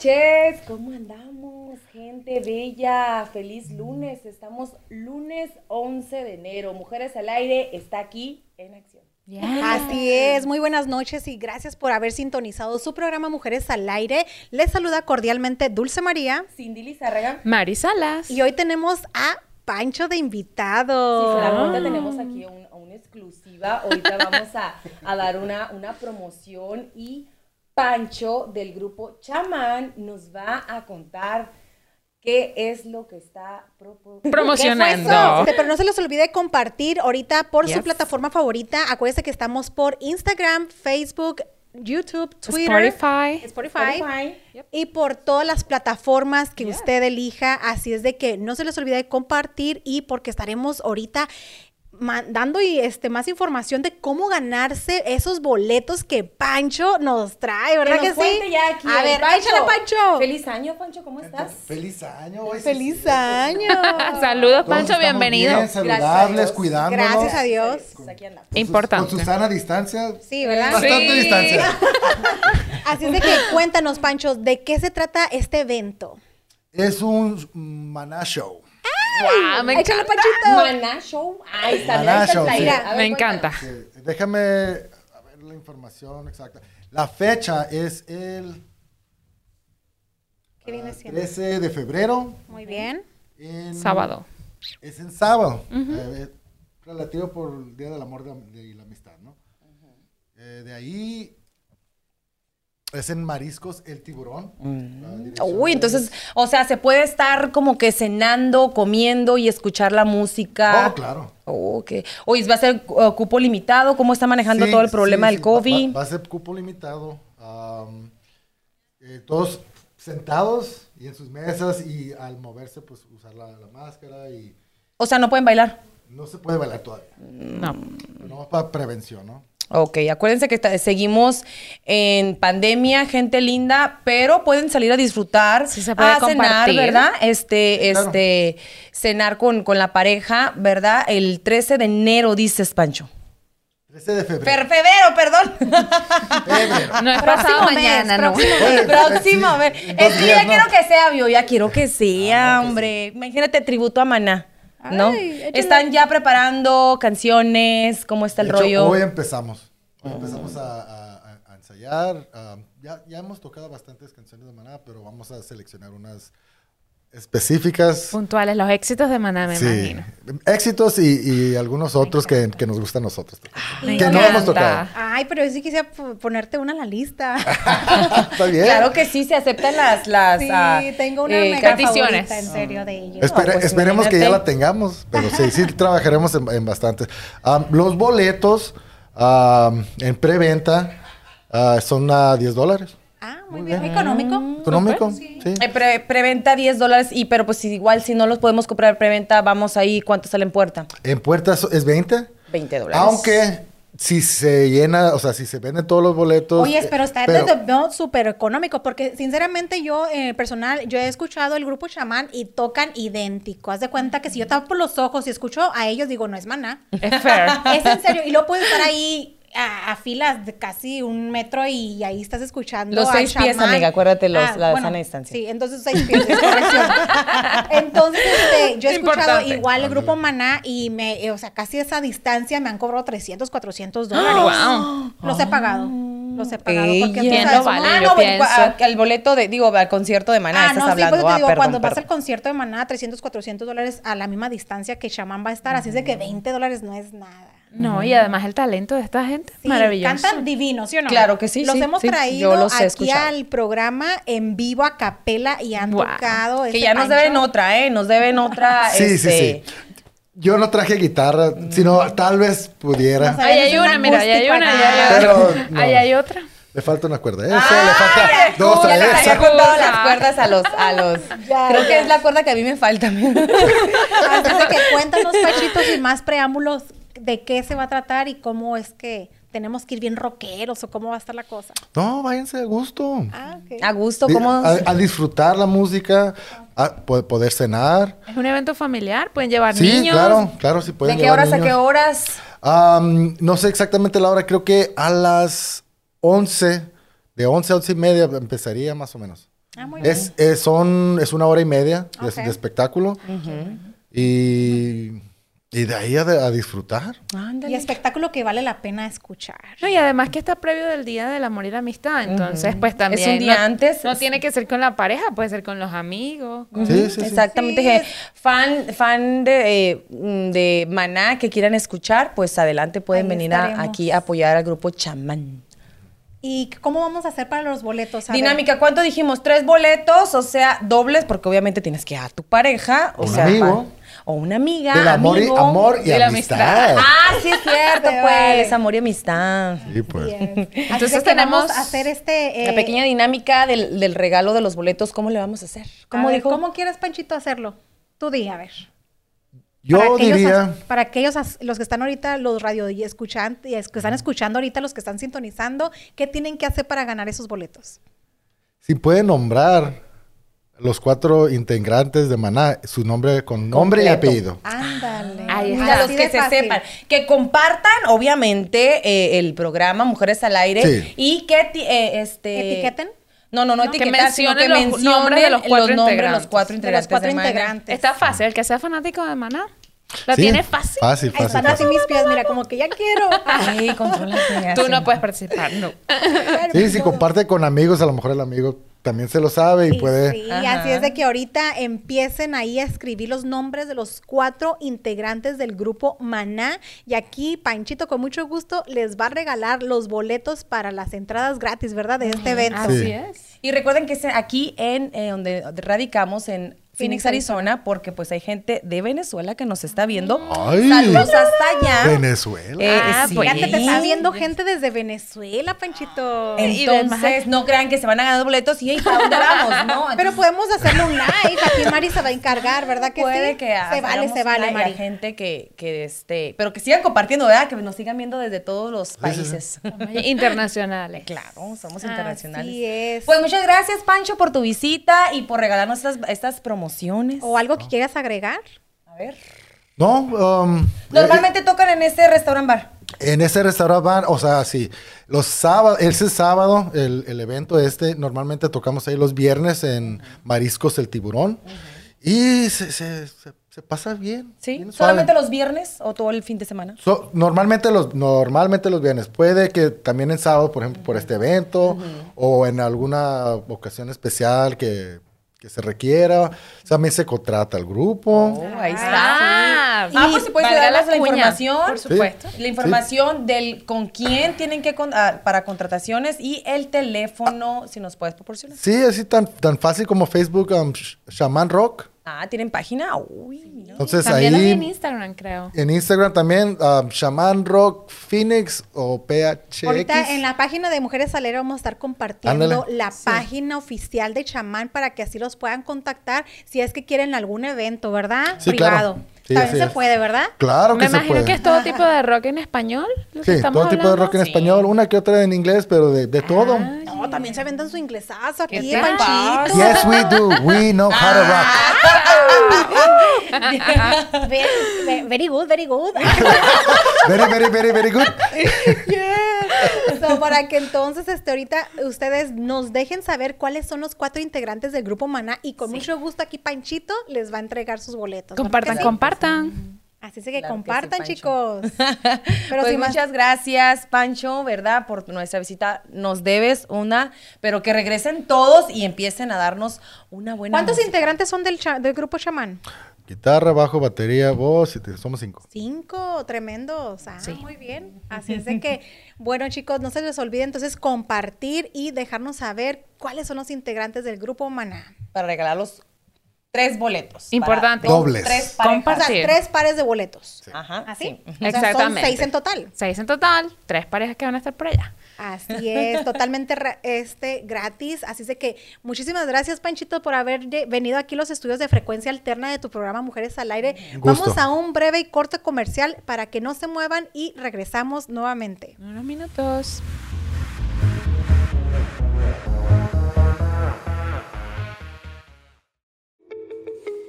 Noches. ¿Cómo andamos, gente bella? Feliz lunes. Estamos lunes 11 de enero. Mujeres al aire está aquí en acción. Así es, muy buenas noches y gracias por haber sintonizado su programa Mujeres al Aire. Les saluda cordialmente Dulce María. Cindy Lizárraga. Mari Salas. Y hoy tenemos a Pancho de invitado. Sí, ahorita tenemos aquí un- una exclusiva. Ahorita vamos a, a dar una, una promoción y Pancho del grupo Chamán nos va a contar qué es lo que está Promocionando. Pero no se les olvide compartir ahorita por su plataforma favorita. Acuérdense que estamos por Instagram, Facebook, YouTube, Twitter, Spotify. Spotify, Spotify. y por todas las plataformas que usted elija. Así es de que no se les olvide compartir y porque estaremos ahorita mandando y este más información de cómo ganarse esos boletos que Pancho nos trae, ¿verdad Que nos sí? ya aquí A ver, Pancho. échale Pancho. Feliz año, Pancho, ¿cómo estás? Feliz año. hoy sí Feliz año. Saludos, Pancho, bienvenido. Bien, saludables, cuidándonos. Gracias a Dios. Pues aquí andamos. Con sus- Importante. Con su sana distancia. Sí, ¿verdad? Bastante Sí. distancia. Así es de que cuéntanos, Pancho, ¿de qué se trata este evento? Es un maná show. Guau, me Échale, encanta. Panchito. Maná Show. Ahí está, Maná está Show, sí. Ver, Me encanta. Eh, déjame a ver la información exacta. La fecha es el ¿Qué viene siendo? 13 de febrero. Muy bien. en- Sábado. Es en sábado. Eh, relativo por el Día del Amor de- y la Amistad, ¿no? Eh, de ahí es en Mariscos El Tiburón. Dirección Uy, es- entonces, o sea, se puede estar como que cenando, comiendo y escuchar la música. Oh, claro. Oh, ok. Oye, ¿va a ser uh, cupo limitado? ¿Cómo está manejando Sí, todo el problema sí, del COVID? Va, va a ser cupo limitado. eh, todos sentados y en sus mesas y al moverse, pues usar la, la máscara y O sea, no pueden bailar. no se puede bailar todavía. No. No para prevención, ¿no? Ok, acuérdense que seguimos en pandemia, gente linda, pero pueden salir a disfrutar, Sí, se puede a cenar. ¿verdad? Este, claro. este, cenar con, con la pareja, ¿verdad? El 13 de enero, dices, Pancho. 13 de febrero. Fer febrero, perdón. Febrero. No es Próximo pasado mes, mañana, ¿no? próximo dos Es que yo ya ¿no? quiero que sea, yo ya quiero que sea, Ah, que hombre. Imagínate tributo a Maná, ¿no? Ay. Están ya preparando canciones, ¿cómo está el De hecho, rollo? hoy empezamos. Hoy empezamos a, a- a- a ensayar. ya, ya hemos tocado bastantes canciones de Maná, pero vamos a seleccionar unas específicas. Puntuales, los éxitos de Maná, me Sí, imagino. éxitos y, y algunos otros que, que nos gustan a nosotros. Me que no hemos tocado. Ay, pero yo sí quisiera ponerte una en la lista. Está bien. Claro que sí, se aceptan las... las Sí, ah, tengo una eh, mega peticiones. favorita, en serio, de ellos. Espere- No, pues, esperemos que ya la tengamos, pero sí, sí trabajaremos en, en bastantes. Los boletos am, en preventa ah, son a 10 dólares. Ah, muy, Muy bien. bien. Económico. Económico, Sí. sí. eh, pre- preventa 10 dólares, y pero pues igual si no los podemos comprar preventa, vamos ahí, ¿cuánto sale en puerta? En puertas es 20. 20 dólares. Aunque si se llena, o sea, si se venden todos los boletos. Oye, eh, pero está pero- desde- no, súper económico, porque sinceramente yo, eh, personal, yo he escuchado el grupo chamán y tocan idéntico. Haz de cuenta que si yo tapo los ojos y escucho a ellos, digo, no es maná. Es fair. Es en serio. Y luego puedes estar ahí a, a filas de casi un metro y ahí estás escuchando. Los al seis pies, chamán. amiga, acuérdate los- la sana distancia. Sí, entonces seis pies, corrección. Entonces, este, yo he escuchado Importante. igual el grupo Maná y me, eh, o sea, casi esa distancia me han cobrado 300, 400 dólares. Wow. Los he pagado. Los he pagado. Porque Ella. tú ¿Quién sabes, lo vale? Ah, yo no, pues, pienso. a- al boleto de, digo, al concierto de Maná, Ah, estás no, sí, hablando. pues yo te Ah, digo, perdón, cuando vas perdón. al concierto de Maná, 300, 400 dólares a la misma distancia que Shaman va a estar, así es de que 20 dólares no es nada. No, y además el talento de esta gente, Sí, maravilloso. Cantan divinos, ¿sí o no? Claro que sí, Los sí, hemos sí, traído los aquí escuchado. al programa en vivo a capela y han Wow. tocado. Que este ya nos Pancho. deben otra, ¿eh? Nos deben otra. Sí, sí, este, sí. Yo no traje guitarra, sino tal vez pudiera. No. Ahí hay Es un una, mira, ahí hay una, ahí hay Pero, otra. no. Ahí hay otra. Le falta una cuerda. Eso, ¡Ay, le falta dos a esa. contado las cuerdas a los, a los. Ya, Creo ya. que es la cuerda que a mí me falta. Así es de que cuéntanos, Pachito, sin más preámbulos, de qué se va a tratar y cómo es que tenemos que ir bien rockeros o cómo va a estar la cosa. No, váyanse a gusto. Ah, ok. A gusto, ¿cómo? A, a disfrutar la música, a po- poder cenar. Es un evento familiar, pueden llevar Sí, niños. claro, claro, sí ¿De pueden qué llevar horas a qué horas? No sé exactamente la hora, creo que a las 11, De 11 a 11 y media empezaría más o menos. Ah, muy bien. Es, es, son, es una hora y media de, de espectáculo. y, y de ahí a, de- a disfrutar. Ándale. Y espectáculo que vale la pena escuchar. No, y además que está previo del Día del Amor y la Amistad, entonces pues también... un día no- antes. No tiene que ser con la pareja, puede ser con los amigos. con- Sí, sí, sí. Exactamente. Sí, que es- Fan, fan de, eh, de Maná que quieran escuchar, pues adelante pueden Ahí venir a- aquí a apoyar al grupo Chamán. ¿Y cómo vamos a hacer para los boletos? A ver. Dinámica, ¿cuánto dijimos? Tres boletos, o sea, dobles, porque obviamente tienes que a tu pareja, o Un sea, amigo. O una amiga, Del amor y, amigo. amor y amistad. Ah, sí es cierto, pues, vale. amor y amistad. Sí, pues. Entonces vamos tenemos a hacer este... La eh, pequeña dinámica del, del regalo de los boletos, ¿cómo le vamos a hacer? a ¿Cómo ver, dijo? ¿Cómo quieres, Panchito, hacerlo? Tú di, a ver. Yo para aquellos, diría, para aquellos los que están ahorita, los radio y escuchantes, y es- que están escuchando ahorita, los que están sintonizando, ¿qué tienen que hacer para ganar esos boletos? si pueden nombrar los cuatro integrantes de Maná, su nombre con nombre y apellido. Ándale. Ahí Mira, está. A los que se fácil. sepan. Que compartan, obviamente, eh, el programa Mujeres al Aire. Sí. Y que eh, este. ¿Etiqueten? No, no, no, No, que sino que mencionen los mencionen nombres de los cuatro nombres los integrantes. cuatro De los integrantes. cuatro integrantes. Está fácil, el que sea fanático de Maná. La Sí, tiene fácil. Fácil, fácil. están así mis pies, mira, como que ya quiero. Ay. Tú no puedes participar, no. Sí, si comparte con amigos, a lo mejor el amigo también se lo sabe y Sí, puede... Sí, Ajá. así es de que ahorita empiecen ahí a escribir los nombres de los cuatro integrantes del grupo Maná. Y aquí Panchito con mucho gusto les va a regalar los boletos para las entradas gratis, ¿verdad? De este evento. Así Sí. es. Y recuerden que aquí en eh, donde radicamos en Phoenix, Arizona, porque pues hay gente de Venezuela que nos está viendo. Ay. Saludos hasta allá. Venezuela. Eh, Ah, sí. pues. Fíjate, te está viendo gente desde Venezuela, Panchito. Entonces, no crean que se van a ganar boletos y "Ey, ¿para dónde vamos? No, Pero podemos hacerle un live. Aquí Mari se va a encargar, ¿verdad que puede sí? que se vale, se vale, Mari. hay gente que, que este, pero que sigan compartiendo, ¿verdad? Que nos sigan viendo desde todos los países. Internacionales. claro, somos Así internacionales. es. Pues muchas gracias, Pancho, por tu visita y por regalarnos estas, estas promociones. ¿O algo que quieras agregar? A ver. No, um, Normalmente tocan en este restaurant bar. En ese restaurante, van, o sea, sí, los sábados, ese sábado, el, el evento este, normalmente tocamos ahí los viernes en Mariscos el Tiburón. Y se, se- se- se pasa bien. ¿Sí? bien. ¿Solamente los viernes o todo el fin de semana? So, normalmente, los, normalmente los viernes. Puede que también en sábado, por ejemplo, por este evento o en alguna ocasión especial que, que se requiera. También se contrata al grupo. Oh, ahí está. Ah, Ah, pues si puedes valga darnos la información. Por supuesto. La información del con quién tienen que con- ah, para contrataciones y el teléfono, si nos puedes proporcionar. Sí, así tan, tan fácil como Facebook, um, Sh- Shaman Rock. Ah, ¿tienen página? Uy. Entonces También vi en ahí Instagram, creo. en Instagram también, um, Shaman Rock Phoenix o PHX. Ahorita en la página de Mujeres Salera vamos a estar compartiendo Ándale. la página oficial de Chamán para que así los puedan contactar si es que quieren algún evento, ¿verdad? Sí, Privado. claro. Sí, También se es. puede, ¿verdad? Claro que Me se imagino puede. que es todo tipo de rock en español. lo Sí, todo tipo de hablando. rock en Sí. español, una que otra en inglés, pero de, de todo. No, también se vendan su inglesazo ¿Qué aquí, Panchito. Yes, we do. We know how to rock. Very, ve- very good, very good. Very, very, very, very good. So, para que entonces este, ahorita ustedes nos dejen saber cuáles son los cuatro integrantes del grupo Maná y con mucho gusto aquí Panchito les va a entregar sus boletos. ¿verdad Compartan, sí? compartan. Así es que Claro que sí, compartan, Pancho. chicos. Pero pues más- muchas gracias, Pancho, ¿verdad? Por nuestra visita. Nos debes una, pero que regresen todos y empiecen a darnos una buena ¿Cuántos música. integrantes son del, del grupo Chamán? Guitarra, bajo, batería, voz, y te- somos cinco. Cinco, tremendos. Ah, Sí. muy bien. Así es de que, bueno, chicos, no se les olvide entonces compartir y dejarnos saber cuáles son los integrantes del grupo Maná. Para regalar los tres boletos. Importante. Dos- Dobles. Tres O parejas. sea, tres pares de boletos. Ajá. ¿Así? sí. O sea, son Exactamente. seis en total. Seis en total, tres parejas que van a estar por allá. Así es, totalmente ra- este gratis. Así es de que muchísimas gracias, Panchito, por haber venido aquí a los estudios de frecuencia alterna de tu programa Mujeres al Aire. Gusto. Vamos a un breve y corto comercial para que no se muevan y regresamos nuevamente. Unos minutos.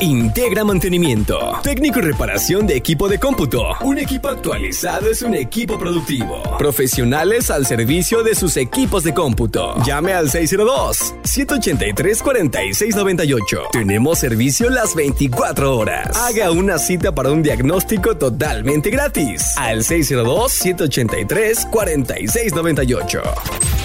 Integra Mantenimiento. Técnico y reparación de equipo de cómputo. Un equipo actualizado es un equipo productivo. Profesionales al servicio de sus equipos de cómputo. Llame al 602-183-4698. Tenemos servicio las 24 horas. Haga una cita para un diagnóstico totalmente gratis. Al 602-183-4698.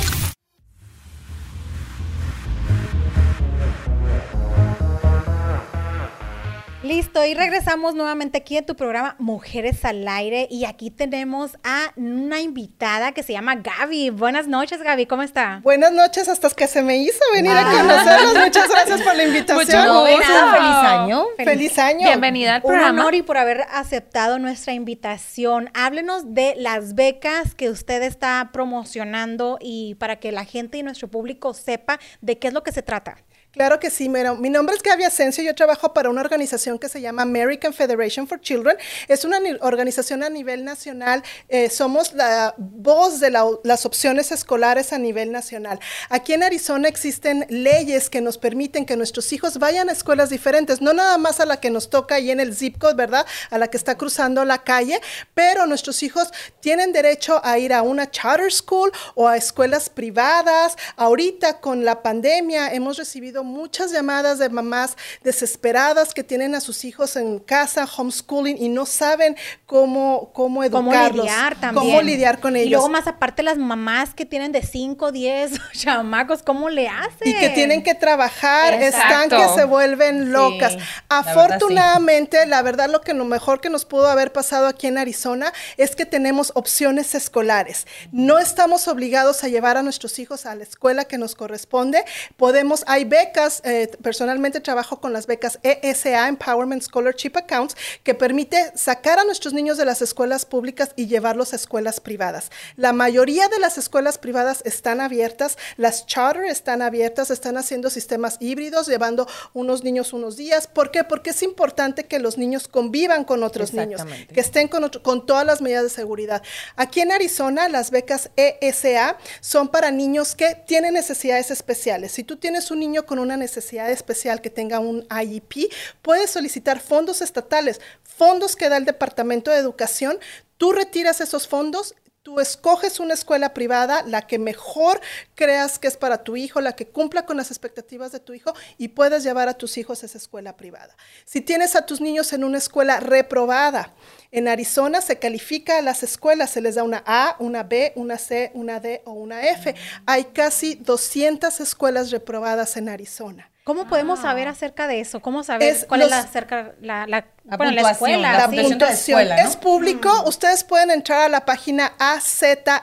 Listo, y regresamos nuevamente aquí en tu programa Mujeres al Aire y aquí tenemos a una invitada que se llama Gaby. Buenas noches, Gaby, ¿cómo está? Buenas noches, hasta que se me hizo venir a conocerlos. Muchas gracias por la invitación. Mucho gusto. Feliz año. Feliz año. Bienvenida al Un programa. honor y por haber aceptado nuestra invitación. Háblenos de las becas que usted está promocionando y para que la gente y nuestro público sepa de qué es lo que se trata. Claro que sí, mira, mi nombre es Gaby Asensio, yo trabajo para una organización que se llama American Federation for Children, es una ni- organización a nivel nacional, eh, somos la voz de la- las opciones escolares a nivel nacional. Aquí en Arizona existen leyes que nos permiten que nuestros hijos vayan a escuelas diferentes, no nada más a la que nos toca ahí en el zip code, ¿verdad? A la que está cruzando la calle, pero nuestros hijos tienen derecho a ir a una charter school o a escuelas privadas. Ahorita con la pandemia hemos recibido muchas llamadas de mamás desesperadas que tienen a sus hijos en casa, homeschooling, y no saben cómo, cómo Cómo educarlos. lidiar también. Cómo lidiar con ellos. Y luego más aparte las mamás que tienen de 5, 10 chamacos, ¿cómo le hacen? y que tienen que trabajar, están Exacto. que se vuelven locas. Sí, la verdad, Afortunadamente, la verdad, lo que lo mejor que nos pudo haber pasado aquí en Arizona es que tenemos opciones escolares. No estamos obligados a llevar a nuestros hijos a la escuela que nos corresponde. Podemos, hay becas, eh, personalmente trabajo con las becas ESA, Empowerment Scholarship Accounts, que permite sacar a nuestros niños de las escuelas públicas y llevarlos a escuelas privadas. La mayoría de las escuelas privadas están abiertas, las charter están abiertas, están haciendo sistemas híbridos, llevando unos niños unos días. ¿Por qué? Porque es importante que los niños convivan con otros niños, que estén con, otro- con todas las medidas de seguridad. Aquí en Arizona, las becas ESA son para niños que tienen necesidades especiales. Si tú tienes un niño con una necesidad especial que tenga un IEP, puedes solicitar fondos estatales, fondos que da el Departamento de Educación. Tú retiras esos fondos Tú escoges una escuela privada, la que mejor creas que es para tu hijo, la que cumpla con las expectativas de tu hijo y puedes llevar a tus hijos a esa escuela privada. Si tienes a tus niños en una escuela reprobada, en Arizona se califica a las escuelas, se les da una A, una B, una C, una D o una F. Hay casi 200 escuelas reprobadas en Arizona. ¿Cómo podemos saber acerca de eso? ¿Cómo saber Es cuál es la, acerca, la, la, La bueno, la escuela? la sí. puntuación de la escuela, ¿no? Es público. Ustedes pueden entrar a la página azesa.org.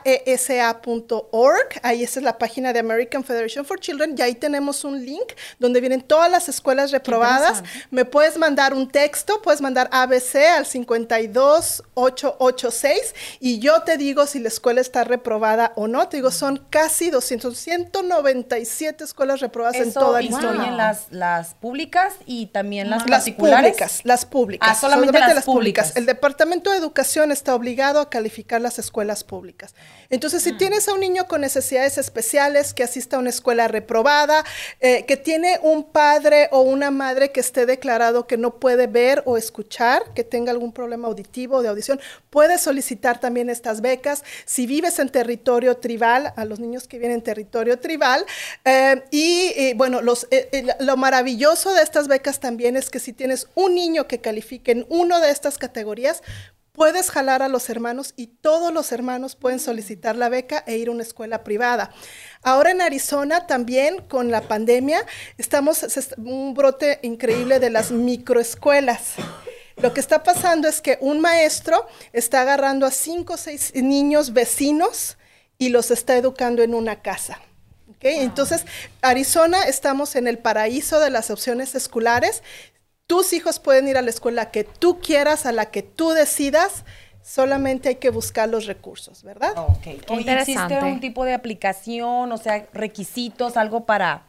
Ahí esa es la página de American Federation for Children. Y ahí tenemos un link donde vienen todas las escuelas reprobadas. Me puedes mandar un texto, puedes mandar ABC al 52886 y yo te digo si la escuela está reprobada o no. Te digo, son casi 200, 197 escuelas reprobadas en toda incluyen Arizona. las, las públicas y también las, Las particulares. públicas, las públicas. Ah, solamente las públicas. El Departamento de Educación está obligado a calificar las escuelas públicas. Entonces, Mm. si tienes a un niño con necesidades especiales que asista a una escuela reprobada, eh, que tiene un padre o una madre que esté declarado que no puede ver o escuchar, que tenga algún problema auditivo o de audición, puedes solicitar también estas becas. Si vives en territorio tribal, a los niños que vienen en territorio tribal, eh, y bueno, los, eh, eh, lo maravilloso de estas becas también es que si tienes un niño que en uno de estas categorías, puedes jalar a los hermanos y todos los hermanos pueden solicitar la beca e ir a una escuela privada. Ahora en Arizona también con la pandemia estamos un brote increíble de las microescuelas. Lo que está pasando es que un maestro está agarrando a cinco o seis niños vecinos y los está educando en una casa. Entonces, Arizona estamos en el paraíso de las opciones escolares. Tus hijos pueden ir a la escuela que tú quieras, a la que tú decidas. Solamente hay que buscar los recursos, ¿verdad? Ok. Qué Oye, interesante. ¿Existe un tipo de aplicación, o sea, requisitos, algo para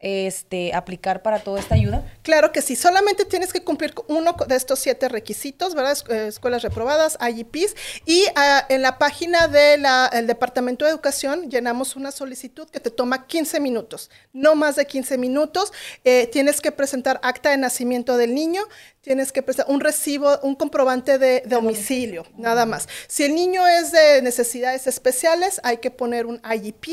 este aplicar para toda esta ayuda? Claro que sí, solamente tienes que cumplir uno de estos siete requisitos, ¿verdad? Eh, Escuelas reprobadas, IEPs, y ah, en la página del Departamento de Educación llenamos una solicitud que te toma 15 minutos, no más de 15 minutos. Eh, tienes que presentar acta de nacimiento del niño, tienes que presentar un recibo, un comprobante de, de domicilio, nada más. Si el niño es de necesidades especiales, hay que poner un IEP,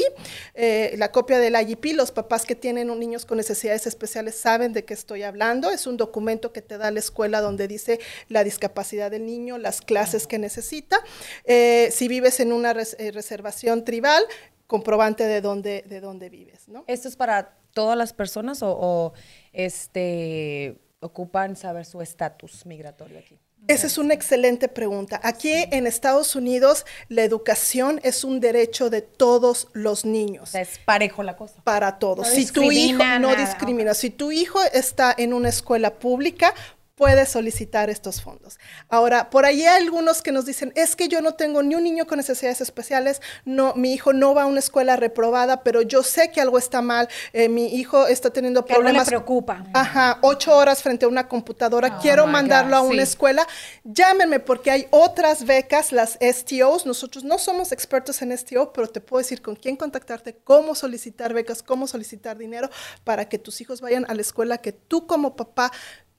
eh, la copia del IEP. Los papás que tienen un- niños con necesidades especiales saben de qué estoy hablando. Es un documento que te da la escuela donde dice la discapacidad del niño, las clases que necesita. Eh, si vives en una res- eh, reservación tribal, comprobante de dónde, de dónde vives, ¿no? ¿Esto es para todas las personas o, o, este ocupan saber su estatus migratorio aquí? Esa es una excelente pregunta. Aquí en Estados Unidos la educación es un derecho de todos los niños. es parejo la cosa. Para todos. No si tu hijo no discrimina, si tu hijo está en una escuela pública, puede solicitar estos fondos. Ahora, por ahí hay algunos que nos dicen, es que yo no tengo ni un niño con necesidades especiales, no, mi hijo no va a una escuela reprobada, pero yo sé que algo está mal, eh, mi hijo está teniendo Que problemas. preocupa. Ajá, ocho horas frente a una computadora, quiero my mandarlo God, a una sí. escuela, llámenme porque hay otras becas, las STOs, nosotros no somos expertos en STO, pero te puedo decir con quién contactarte, cómo solicitar becas, cómo solicitar dinero para que tus hijos vayan a la escuela que tú como papá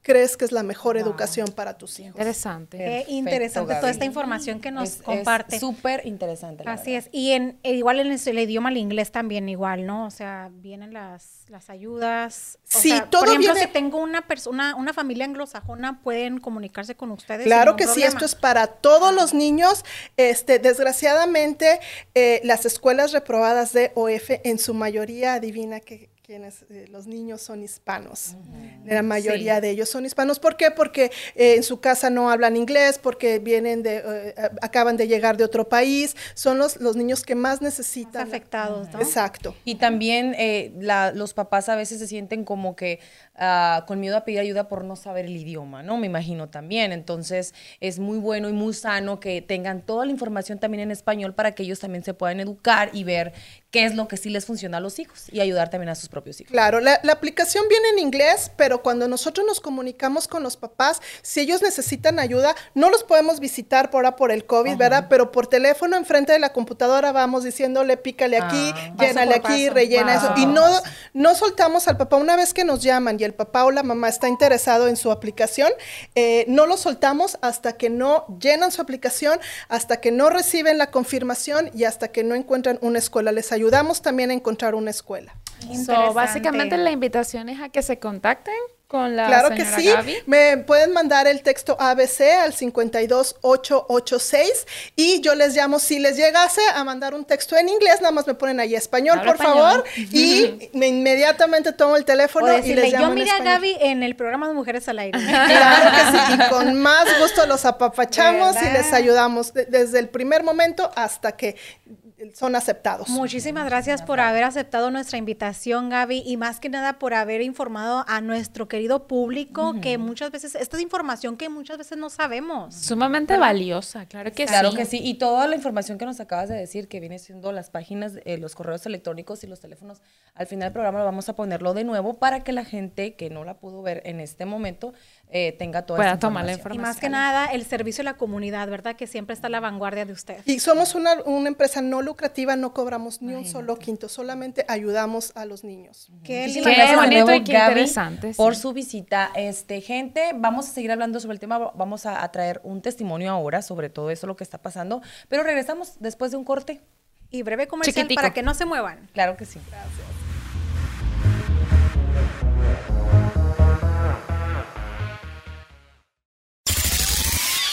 crees que es la mejor educación para tus hijos. Interesante. Qué Perfecto, interesante toda esta información que nos Es- comparte. súper interesante. la Así verdad. es. Y en e igual en el, el idioma, el inglés también igual, ¿no? O sea, vienen las, las ayudas. O Sí, sea, todo Por ejemplo, viene- si tengo una persona, una familia anglosajona, pueden comunicarse con ustedes. Claro que sí, esto es para todos los niños. Este, desgraciadamente, eh, las escuelas reprobadas de OF, en su mayoría, adivina que quienes eh, los niños son hispanos. La mayoría de ellos son hispanos. ¿Por qué? Porque eh, en su casa no hablan inglés, porque vienen de, eh, acaban de llegar de otro país. Son los, los niños que más necesitan. Más afectados, ¿no? Exacto. Y también eh, la- los papás a veces se sienten como que ah, con miedo a pedir ayuda por no saber el idioma, ¿no? Me imagino también. Entonces es muy bueno y muy sano que tengan toda la información también en español para que ellos también se puedan educar y ver qué es lo que sí les funciona a los hijos y ayudar también a sus propios hijos. Claro, la, la aplicación viene en inglés, pero cuando nosotros nos comunicamos con los papás, si ellos necesitan ayuda, no los podemos visitar por ahora por el COVID, ¿verdad? Pero por teléfono enfrente de la computadora vamos diciéndole, pícale aquí, Ah, llénale aquí, paso. rellena eso. Y no, no soltamos al papá. Una vez que nos llaman y el papá o la mamá está interesado en su aplicación, eh, no lo soltamos hasta que no llenan su aplicación, hasta que no reciben la confirmación y hasta que no encuentran una escuela. Les ayudamos también a encontrar una escuela. So, básicamente la invitación es a que se contacten con la Claro que señora sí. Gaby. Me pueden mandar el texto ABC al 52886 y yo les llamo. Si les llegase a mandar un texto en inglés, nada más me ponen ahí español, Habla por español. favor. Y me inmediatamente tomo el O teléfono y les llamo yo en miré a español". Gaby en el programa de Mujeres al Aire. Claro que sí, y con más gusto los apapachamos y les ayudamos de- desde el primer momento hasta que son aceptados. Muchísimas gracias por haber aceptado nuestra invitación, Gaby, y más que nada por haber informado a nuestro querido público que muchas veces, esta es información que muchas veces no sabemos. Sumamente valiosa, claro que Claro sí. que sí. Y toda la información que nos acabas de decir, que viene siendo las páginas, eh, los correos electrónicos y los teléfonos, al final del programa lo vamos a ponerlo de nuevo para que la gente que no la pudo ver en este momento eh, tenga toda Pueda esta tomar la Y información. más que nada, el servicio a la comunidad, ¿verdad? Que siempre está a la vanguardia de usted. Y somos una, una empresa no lucrativa, no cobramos ni un solo quinto, solamente ayudamos a los niños. Qué. Qué gracias bonito nuevo, y qué Gaby, interesante, por sí. su visita. Este, gente, vamos a seguir hablando sobre el tema, vamos a, a traer un testimonio ahora sobre todo eso, lo que está pasando, pero regresamos después de un corte. Y breve comercial Chiquitico. para que no se muevan. Claro que sí.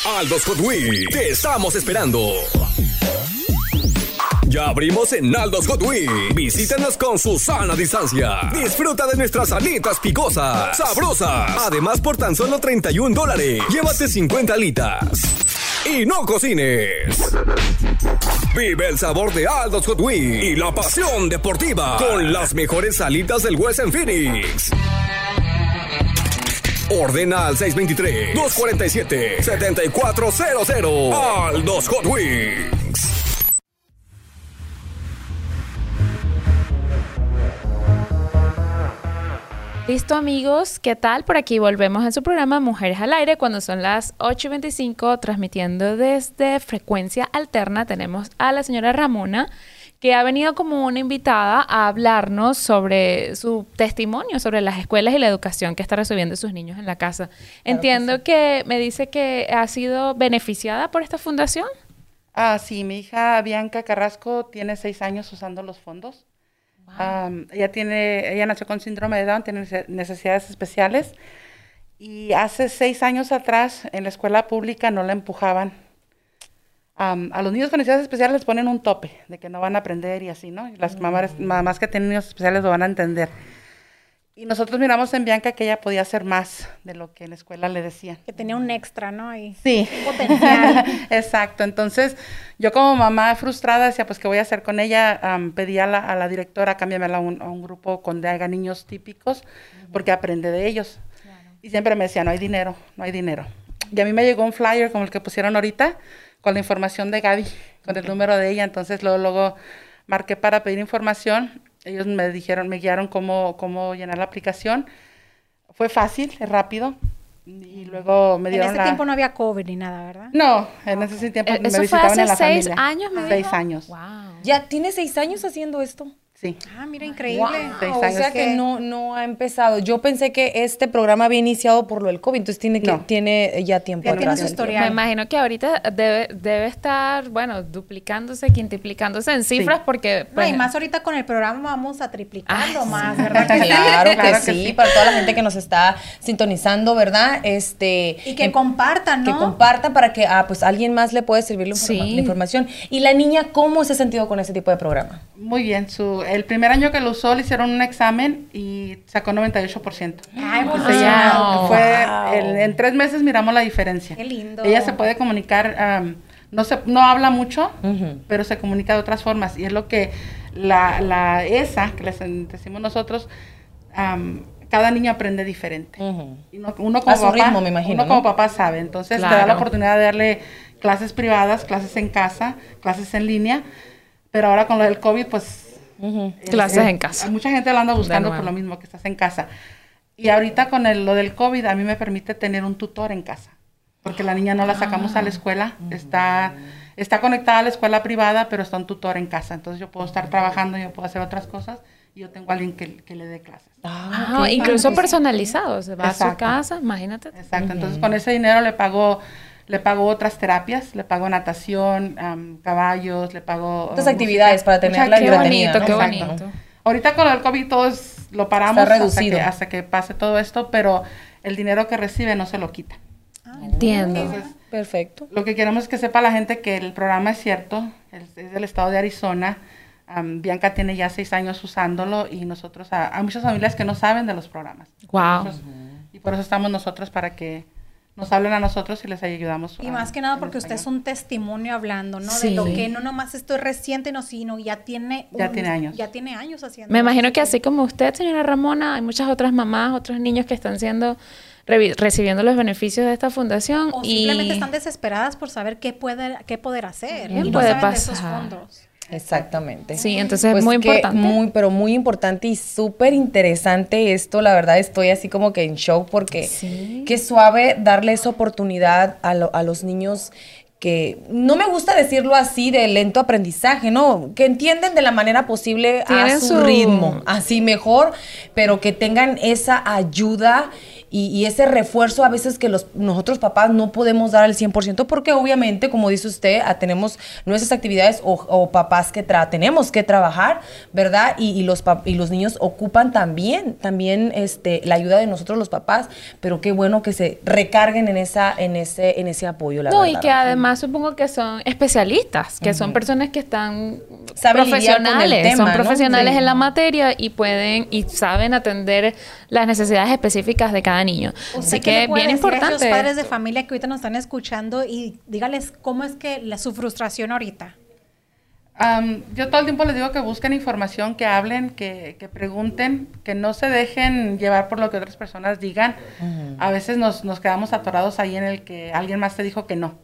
Aldos Hot Wheels, te estamos esperando. Ya abrimos en Aldos Hot Wheels. Visítanos con su sana distancia. Disfruta de nuestras alitas picosas, sabrosas. Además, por tan solo 31 dólares, llévate 50 alitas. y no cocines. Vive el sabor de Aldos Hot Wings y la pasión deportiva con las mejores salitas del West en Phoenix. Ordena al 623-247-7400. Aldos Hot Wings. Listo amigos, ¿qué tal? Por aquí volvemos a su programa Mujeres al Aire cuando son las 8.25 transmitiendo desde frecuencia alterna. Tenemos a la señora Ramona que ha venido como una invitada a hablarnos sobre su testimonio, sobre las escuelas y la educación que está recibiendo sus niños en la casa. Entiendo que, me dice que ha sido beneficiada por esta fundación. Ah, sí, mi hija Bianca Carrasco tiene seis años usando los fondos. Am, ella tiene, ella nació con síndrome de Down, tiene nece- necesidades especiales. Y hace seis años atrás, en la escuela pública no la empujaban. A los niños con necesidades especiales les ponen un tope de que no van a aprender y así, ¿no? Y las mamás, mamás que tienen niños especiales lo van a entender. Y nosotros miramos en Bianca que ella podía hacer más de lo que en la escuela le decían. Que tenía un extra, ¿no? Ahí. Sí. Potencial. Exacto. Entonces, yo como mamá frustrada decía, pues, ¿qué voy a hacer con ella? Am, pedí a la, a la directora, cámbiamela a un, a un grupo donde haga niños típicos, porque aprende de ellos. Y siempre me decía, no hay dinero, no hay dinero. Y a mí me llegó un flyer como el que pusieron ahorita, con la información de Gaby, con el número de ella. Entonces, luego, luego marqué para pedir información. Ellos me dijeron, me guiaron cómo, cómo llenar la aplicación. Fue fácil, rápido. Y luego me En dieron ese la... tiempo no había COVID ni nada, ¿verdad? No, en ese tiempo Eh, me ¿Eso fue visitaban hace en la seis familia. años, me Seis dijo? años. Wow. Ya tiene seis años haciendo esto. Sí. Ah, mira, increíble. Seis o sea que no, no ha empezado. Yo pensé que este programa había iniciado por lo del COVID, entonces tiene que No. tiene ya tiempo Ya tiene su historial. Me imagino que ahorita debe, debe estar, bueno, duplicándose, quintuplicándose en cifras porque... No, pues, y más ahorita con el programa vamos a triplicarlo Ah, más, sí. ¿verdad? que sí? Claro que, Claro que sí, para toda la gente que nos está sintonizando, ¿verdad? Este Y que em- compartan, que ¿no? compartan para que ah, pues alguien más le puede servir la, informa- Sí. la información. Y la niña, ¿cómo se ha sentido con ese tipo de programa? Muy bien. Su, el primer año que lo usó le hicieron un examen y sacó 98%. Ay, pues Wow. fue, Wow. en, en tres meses miramos la diferencia. Qué lindo. Ella se puede comunicar, am, no, se, no habla mucho, pero se comunica de otras formas. Y es lo que la, la ESA, que les decimos nosotros, am, cada niño aprende diferente. Ujú. Y no- uno como A su papá, ritmo, me imagino, Uno ¿no? como papá sabe. Entonces te da la Claro. oportunidad de darle clases privadas, clases en casa, clases en línea. Pero ahora con lo del COVID, pues... es- Clases es- en casa. Mucha gente lo anda buscando por lo mismo, que estás en casa. Y ahorita con el, lo del COVID, a mí me permite tener un tutor en casa. Porque la niña no la sacamos a la escuela. Está, está conectada a la escuela privada, pero está un tutor en casa. Entonces yo puedo estar trabajando, yo puedo hacer otras cosas. Y yo tengo alguien que, que le dé clases. Ah, ok. incluso personalizado. Se va a su Exacto. casa, imagínate. Exacto, entonces con ese dinero le pago, le pago otras terapias, le pago natación, am, caballos, le pago... Otras uh, actividades para tenerla entretenida, bonito, ¿no? qué Exacto. bonito. Ahorita con el COVID todos lo paramos Está hasta que, hasta que pase todo esto, pero el dinero que recibe no se lo quita. Entiendo. Perfecto. Lo que queremos es que sepa la gente que el programa es cierto, es, es del estado de Arizona. Am, Bianca tiene ya seis años usándolo y nosotros, a- hay muchas familias que no saben de los programas. Wow. Y por eso estamos nosotros para que nos hablen a nosotros y les ayudamos. Y a- más que nada porque usted es un testimonio hablando, ¿no? Sí. De lo que no nomás esto es reciente, no, sino ya tiene... Ya tiene años. Ya tiene años haciendo. Me imagino que así como usted, señora Ramona, hay muchas otras mamás, otros niños que están siendo recibiendo los beneficios de esta fundación O y simplemente están desesperadas por saber qué, puede, qué poder hacer. Y no puede saben de esos pasar. fondos. Exactamente. Sí, entonces es Pues muy importante. Muy, pero muy importante y súper interesante esto. La verdad estoy así como que en shock porque Sí. qué suave darle esa oportunidad a, lo- a los niños que no me gusta decirlo así de lento aprendizaje, ¿no? Que entienden de la manera posible a su- ritmo, así mejor, pero que tengan esa ayuda y, y ese refuerzo a veces que los, nosotros papás no podemos dar al 100% porque obviamente, como dice usted, ah, tenemos nuestras actividades o, o papás que tra tenemos que trabajar, ¿verdad? Y, y los, y los niños ocupan también, también este, la ayuda de nosotros los papás, pero qué bueno que se recarguen en, esa, en, ese, en ese apoyo, la no, verdad. y que además supongo que son especialistas, que son personas que están profesionales, tema, son ¿no? profesionales Sí. en la materia y pueden y saben atender las necesidades específicas de cada niño. Así ¿Qué le que bien decir a esos importante. padres de familia que ahorita nos están escuchando y dígales cómo es que la, su frustración ahorita. Am, yo todo el tiempo les digo que busquen información, que hablen, que, que pregunten, que no se dejen llevar por lo que otras personas digan. A veces nos, nos quedamos atorados ahí en el que alguien más te dijo que no.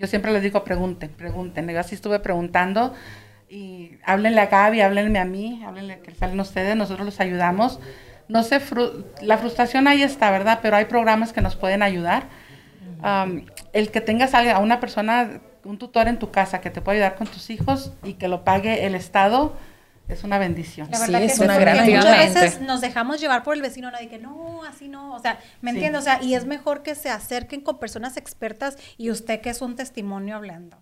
Yo siempre les digo pregunten, pregunten. Yo así estuve preguntando y háblenle a Gaby, háblenme a mí, háblenle que salen ustedes, nosotros los ayudamos. No sé, fru- la frustración ahí está, ¿verdad? Pero hay programas que nos pueden ayudar. Am, el que tengas a a una persona, un tutor en tu casa que te pueda ayudar con tus hijos y que lo pague el Estado, es una bendición. La Sí, verdad es que una sí, gran. Muchas veces nos dejamos llevar por el vecino, ¿no? De que no, así no, o sea, ¿me Sí. entiende? O sea, y es mejor que se acerquen con personas expertas y usted que es un testimonio hablando.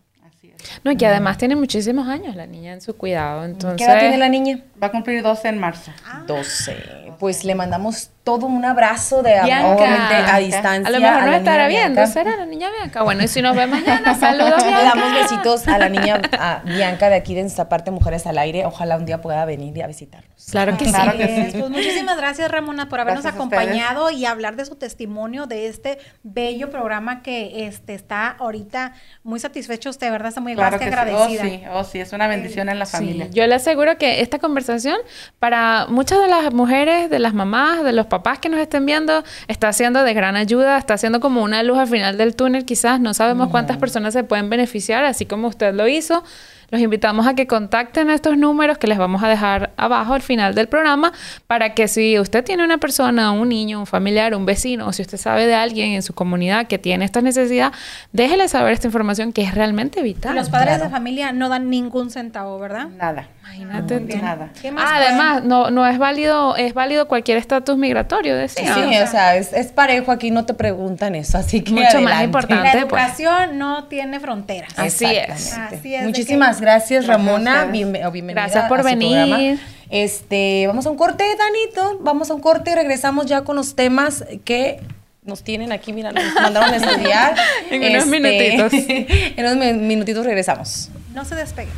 Es. No, y que además tiene muchísimos años la niña en su cuidado. Entonces, ¿Qué edad tiene la niña? Va a cumplir 12 en marzo. 12. Pues le mandamos todo un abrazo de amor, a distancia. A lo mejor no estará viendo, Bianca. será la niña Bianca. Bueno, y si nos ve mañana, saludos Le damos besitos a la niña a Bianca de aquí de nuestra parte Mujeres al Aire. Ojalá un día pueda venir y a visitarnos. Claro que sí. Claro que Así es. sí. Pues muchísimas gracias, Ramona, por habernos Gracias acompañado y hablar de su testimonio de este bello programa que este está ahorita muy satisfecho usted, ¿verdad? Muy Claro más que que sí. Oh, sí, oh, sí, es una bendición en la familia. Sí, yo le aseguro que esta conversación para muchas de las mujeres, de las mamás, de los papás que nos estén viendo, está siendo de gran ayuda, está siendo como una luz al final del túnel, quizás no sabemos cuántas personas se pueden beneficiar, así como usted lo hizo. Los invitamos a que contacten a estos números que les vamos a dejar abajo al final del programa para que si usted tiene una persona, un niño, un familiar, un vecino, o si usted sabe de alguien en su comunidad que tiene esta necesidad, déjele saber esta información que es realmente vital. los padres claro. de familia no dan ningún centavo, ¿verdad? Nada. Imagínate tú. Nada. ¿Qué más Ah, además, no, no es válido, es válido cualquier estatus migratorio, Sí, decía. o sea, es, es parejo, aquí no te preguntan eso, así que Mucho más importante. La pues. educación no tiene fronteras. Así es. Así Muchísimas gracias, Ramona. Bien- bienvenida Gracias por a su venir. programa. Este, vamos a un corte, Danito. Vamos a un corte y regresamos ya con los temas que nos tienen aquí, mira, nos mandaron a estudiar. En unos minutitos. en unos mi- minutitos regresamos. No se despeguen.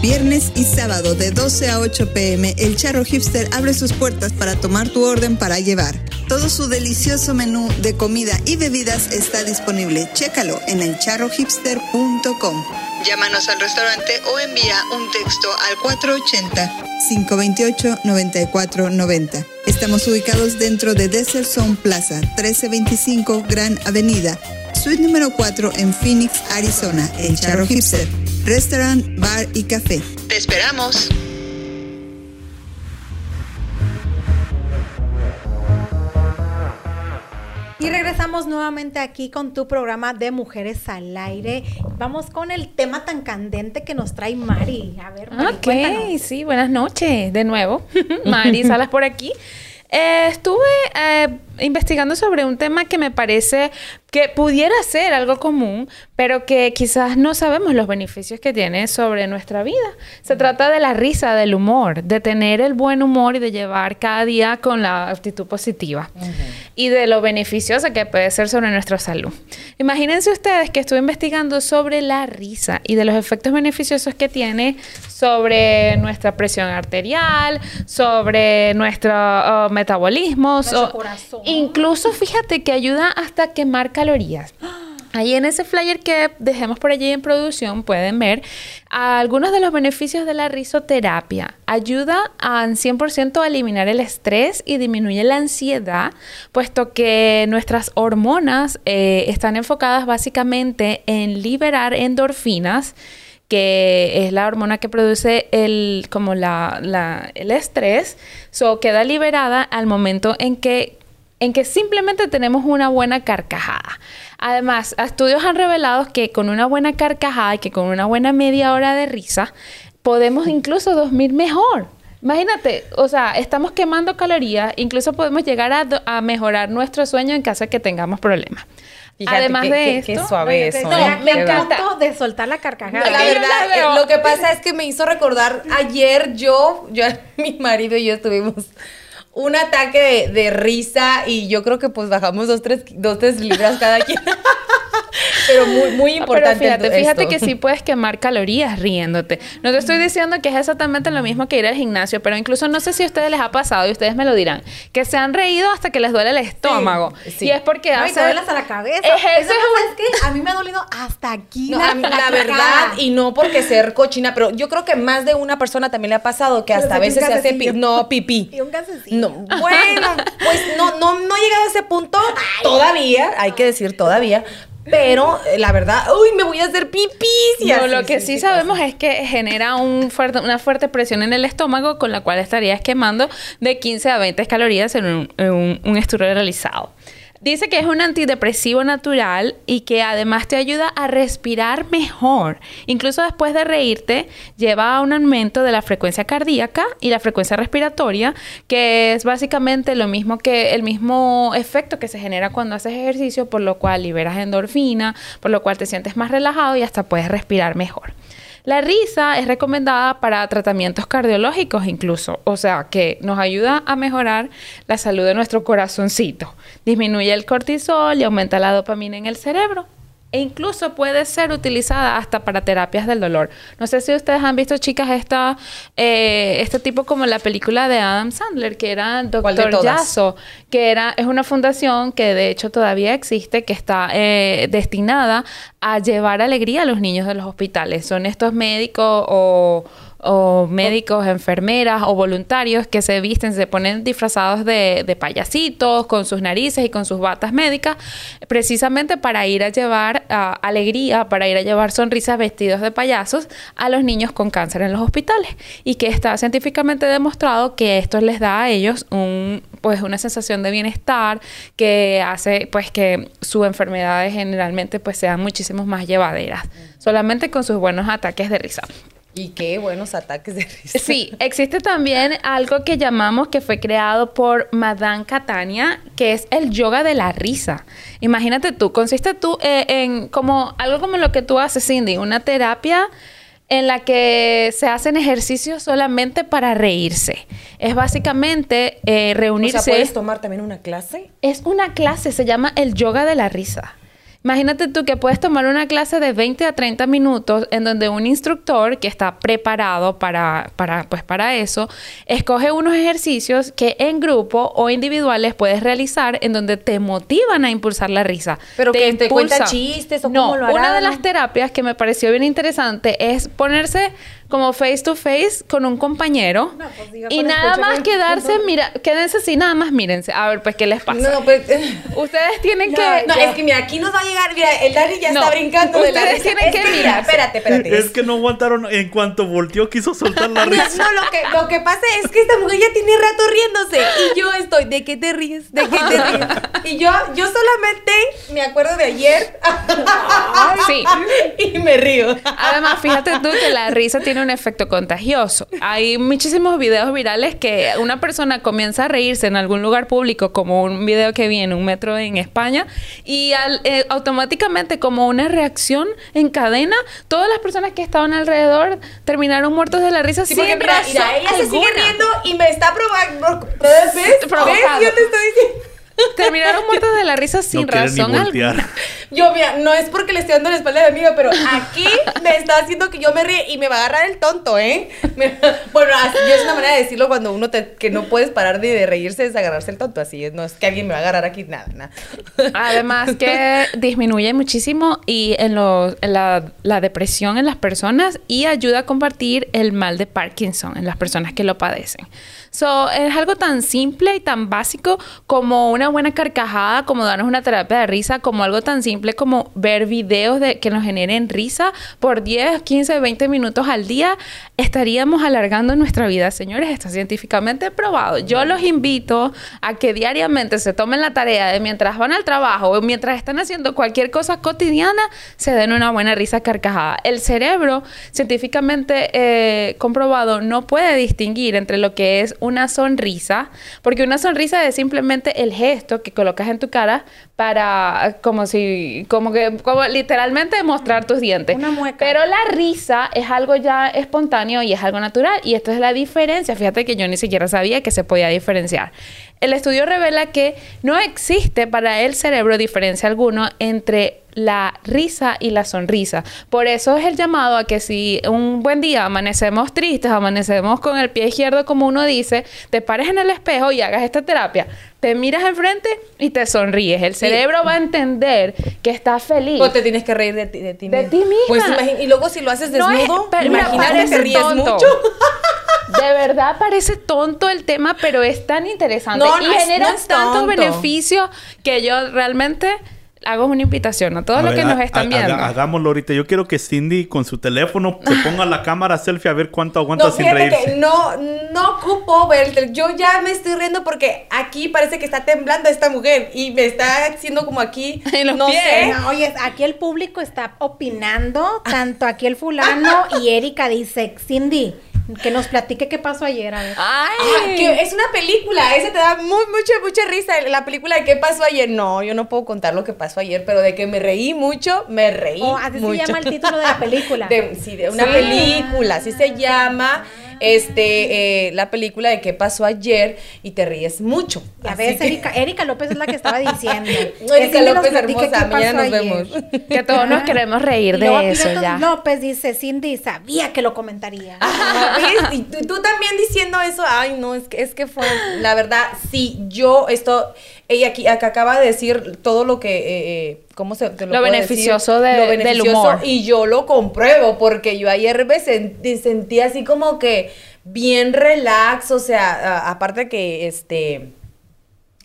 Viernes y sábado de 12 a 8 pm, el Charro Hipster abre sus puertas para tomar tu orden para llevar. Todo su delicioso menú de comida y bebidas está disponible. Chécalo en elcharrohipster.com. Llámanos al restaurante o envía un texto al 480-528-9490. Estamos ubicados dentro de Desert Zone Plaza, 1325 Gran Avenida, suite número 4 en Phoenix, Arizona. El Charro Hipster. Restaurant, bar y café. ¡Te esperamos! Y regresamos nuevamente aquí con tu programa de Mujeres al Aire. Vamos con el tema tan candente que nos trae Mari. A ver, Mari, Ok, cuéntanos. sí, buenas noches de nuevo. Mari Salas por aquí. Eh, estuve eh, investigando sobre un tema que me parece que pudiera ser algo común, pero que quizás no sabemos los beneficios que tiene sobre nuestra vida. Se trata de la risa, del humor, de tener el buen humor y de llevar cada día con la actitud positiva. Y de lo beneficiosa que puede ser sobre nuestra salud. Imagínense ustedes que estuve investigando sobre la risa y de los efectos beneficiosos que tiene sobre nuestra presión arterial, sobre nuestro uh, metabolismo, Nuestro so- corazón. Incluso fíjate que ayuda hasta quemar calorías. Ahí en ese flyer que dejemos por allí en producción pueden ver algunos de los beneficios de la risoterapia. Ayuda a 100% a eliminar el estrés y disminuye la ansiedad, puesto que nuestras hormonas eh, están enfocadas básicamente en liberar endorfinas que es la hormona que produce el, como el estrés, so, queda liberada al momento en que, en que simplemente tenemos una buena carcajada. Además, estudios han revelado que con una buena carcajada y que con una buena media hora de risa, podemos incluso dormir mejor. Imagínate, o sea, estamos quemando calorías, incluso podemos llegar a, mejorar nuestro sueño en caso de que tengamos problemas. Fíjate Además qué- de qué- esto, qué suave eso. No, ¿eh? me encanta de soltar la carcajada. La verdad, eh, lo que pasa es que me hizo recordar ayer yo, yo, mi marido y yo estuvimos un ataque de, risa y yo creo que pues bajamos dos, tres, dos, tres libras cada quien. Pero muy, muy Ah, importante. Pero fíjate, fíjate esto. que sí puedes quemar calorías riéndote. No te estoy diciendo que es exactamente lo mismo que ir al gimnasio, pero incluso no sé si a ustedes les ha pasado y ustedes me lo dirán, que se han reído hasta que les duele el estómago. sí. Y es porque Ay, hace... te duele hasta la cabeza. Es- Eso es no, ¿sabes qué? A mí me ha dolido hasta aquí. No, la, a mí, la la cara. verdad, y no porque ser cochina, pero yo creo que más de una persona también le ha pasado que hasta a un veces se hace pi- no pipí. Y un. No, bueno, pues no, no, no he llegado a ese punto todavía, hay que decir todavía, pero la verdad, uy, me voy a hacer pipí. y No, así, lo que sí, sabemos es que genera un fuerte, una fuerte presión en el estómago con la cual estarías quemando de 15 a 20 calorías en un, en un- un estudio realizado. Dice que es un antidepresivo natural y que además te ayuda a respirar mejor. Incluso después de reírte, lleva a un aumento de la frecuencia cardíaca y la frecuencia respiratoria, que es básicamente lo mismo que el mismo efecto que se genera cuando haces ejercicio, por lo cual liberas endorfina, por lo cual te sientes más relajado y hasta puedes respirar mejor. La risa es recomendada para tratamientos cardiológicos incluso, o sea, que nos ayuda a mejorar la salud de nuestro corazoncito, disminuye el cortisol y aumenta la dopamina en el cerebro. E incluso puede ser utilizada hasta para terapias del dolor. No sé si ustedes han visto, chicas, esta, eh, este tipo como la película de Adam Sandler, que era ¿Cuál de Doctor? Yasso, que era, es una fundación que de hecho todavía existe, que está eh, destinada a llevar alegría a los niños de los hospitales. Son estos médicos o, o médicos, enfermeras o voluntarios que se visten, se ponen disfrazados de, payasitos, con sus narices y con sus batas médicas, precisamente para ir a llevar ah, alegría, para ir a llevar sonrisas vestidos de payasos a los niños con cáncer en los hospitales. Y que está científicamente demostrado que esto les da a ellos un, pues, una sensación de bienestar que hace pues que sus enfermedades generalmente pues sean muchísimo más llevaderas, solamente con sus buenos ataques de risa. Y qué buenos ataques de risa. Sí, existe también algo que llamamos que fue creado por Madame Catania, que es el yoga de la risa. Imagínate tú, consiste tú eh, en como algo como lo que tú haces, Cindy, una terapia en la que se hacen ejercicios solamente para reírse. Es básicamente eh, O reunirse. sea, ¿puedes tomar también una clase? Es una clase, se llama el yoga de la risa. Imagínate tú que puedes tomar una clase de 20 a 30 minutos en donde un instructor que está preparado para, para, pues para eso, escoge unos ejercicios que en grupo o individuales puedes realizar en donde te motivan a impulsar la risa. Pero que te cuenta chistes o no, cómo lo una de harán. las terapias que me pareció bien interesante es ponerse como face to face con un compañero pues, diga, y nada más con- quedarse, mira, quédense así, nada más mírense. A ver, pues, ¿qué les pasa? No, pues. Ustedes tienen No, que... no, es que mira, aquí nos va a llegar, mira, el Dani ya No, está brincando de la ustedes tienen Es que mira, mirar. espérate, espérate. Es que no aguantaron. En cuanto volteó, quiso soltar la No, risa. no, lo que, lo que pasa es que esta mujer ya tiene rato riéndose y yo estoy, ¿de qué te ríes? ¿De qué te ríes? Y yo, yo solamente me acuerdo de ayer Sí. y me río. Además, fíjate tú que la risa tiene un efecto contagioso. Hay muchísimos videos virales que una persona comienza a reírse en algún lugar público, como un video que vi en un metro en España, y al- eh, automáticamente, como una reacción en cadena, todas las personas que estaban alrededor terminaron muertos de la risa Sí, sin porque razón mira, ella se sigue riendo y me está probando. ¿Ves? ¿Ves? Yo te estoy diciendo. Terminaron muertos de la risa sin no razón alguna. Yo, mira, no es porque le estoy dando la espalda a mi amiga, pero aquí me está haciendo que yo me ríe y me va a agarrar el tonto, ¿eh? Me- bueno, así yo es una manera de decirlo cuando uno te, que no puedes parar de, de reírse, es agarrarse el tonto. Así es, no es que alguien me va a agarrar aquí, nada, nada. Además que disminuye muchísimo y en, lo- en la, la depresión en las personas y ayuda a combatir el mal de Parkinson en las personas que lo padecen. So, es algo tan simple y tan básico como una buena carcajada, como darnos una terapia de risa, como algo tan simple como ver videos de, que nos generen risa por 10, 15, 20 minutos al día. Estaríamos alargando nuestra vida, señores. Está científicamente probado. Yo los invito a que diariamente se tomen la tarea de mientras van al trabajo o mientras están haciendo cualquier cosa cotidiana, se den una buena risa carcajada. El cerebro, científicamente eh, comprobado, no puede distinguir entre lo que es una sonrisa, porque una sonrisa es simplemente el gesto que colocas en tu cara para como si como que como literalmente mostrar tus dientes. Una mueca. Pero la risa es algo ya espontáneo y es algo natural y esto es la diferencia. Fíjate que yo ni siquiera sabía que se podía diferenciar. El estudio revela que no existe para el cerebro diferencia alguno entre la risa y la sonrisa. Por eso es el llamado a que si un buen día amanecemos tristes, amanecemos con el pie izquierdo como uno dice, te pares en el espejo y hagas esta terapia. Te miras enfrente y te sonríes. El cerebro va a entender que estás feliz. O te tienes que reír de ti, de ti De ti misma. Pues y luego si lo haces No es- desnudo, pero mira, imagínate te ríes tonto. mucho. De verdad parece tonto el tema, pero es tan interesante No, y no genera tantos beneficios que yo realmente hago una invitación a todos A los ver, que nos están viendo. haga- hagámoslo ahorita. Yo quiero que Cindy con su teléfono se ponga la cámara selfie a ver cuánto aguanta No, sin reírse. que no, no ocupo ver. Yo ya me estoy riendo porque aquí parece que está temblando esta mujer y me está haciendo como aquí. En los no pies. sé. No, oye, aquí el público está opinando, tanto aquí el fulano y Erika dice, Cindy, que nos platique qué pasó ayer, a ver. Ay, Ah, que es una película, ese te da muy, mucha, mucha risa. La película de qué pasó ayer. No, yo no puedo contar lo que pasó ayer, pero de que me reí mucho, me reí. Oh, así mucho. se llama el título de la película. De- sí, de una Sí. película, así se llama. Este, eh, la película de qué pasó ayer y te ríes mucho. Ves, que- Erika, Erika López es la que estaba diciendo. Erika López hermosa, mañana pasó nos ayer. vemos. que todos nos queremos reír de eso ya. López dice, Cindy, sabía que lo comentaría. Y tú, tú también diciendo eso, ay, no, es que, es que fue, la verdad, sí, yo, esto, ella aquí, acá acaba de decir todo lo que, eh, eh, ¿cómo se te Lo puedo beneficioso decir? de- Lo del beneficioso, humor. Y yo lo compruebo, porque yo ayer me sentí, sentí así como que bien relax, o sea, a- aparte que, este...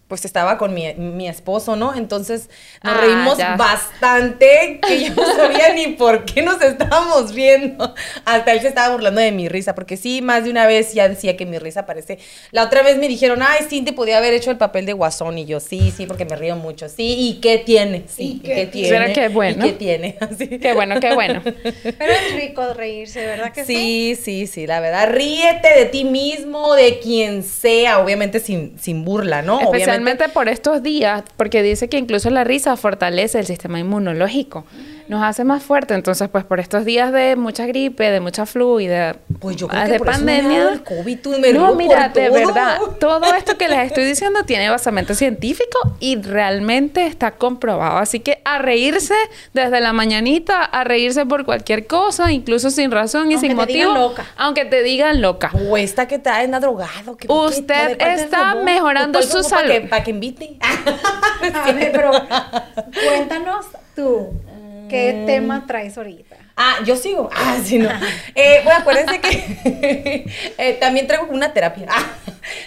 Pues estaba con mi, mi esposo, ¿no? Entonces nos Ah, reímos ya. bastante, que yo no sabía ni por qué nos estábamos riendo. Hasta él se estaba burlando de mi risa, porque sí, más de una vez ya decía que mi risa parece. La otra vez me dijeron, ay, Cindy podía haber hecho el papel de guasón. Y yo, sí, sí, porque me río mucho. Sí, ¿y qué tiene? Sí, ¿y qué, tiene? Será que bueno. ¿Y qué tiene? Así. Qué bueno, qué bueno. Pero es rico reírse, ¿verdad que sí? Sí, sí, sí, la verdad. Ríete de ti mismo, de quien sea, obviamente sin, sin burla, ¿no? Especialmente por estos días, porque dice que incluso la risa fortalece el sistema inmunológico. Nos hace más fuerte. Entonces, pues por estos días de mucha gripe, de mucha flu y de, Pues yo creo que de por pandemia. el COVID, tú me no, mira, por de todo. verdad, todo esto que les estoy diciendo tiene basamento científico y realmente está comprobado. Así que a reírse desde la mañanita, a reírse por cualquier cosa, incluso sin razón y Aunque sin te digan motivo. loca. Aunque te digan loca. O esta que está en drogado. que- Usted que- ¿de cuál es está mejorando ¿O cuál su Para salud? que, para que invite. A ver, pero cuéntanos tú, ¿qué tema traes ahorita? Ah, yo sigo. Ah, sí, no. Eh, bueno, acuérdense que eh, también traigo una terapia. Ah,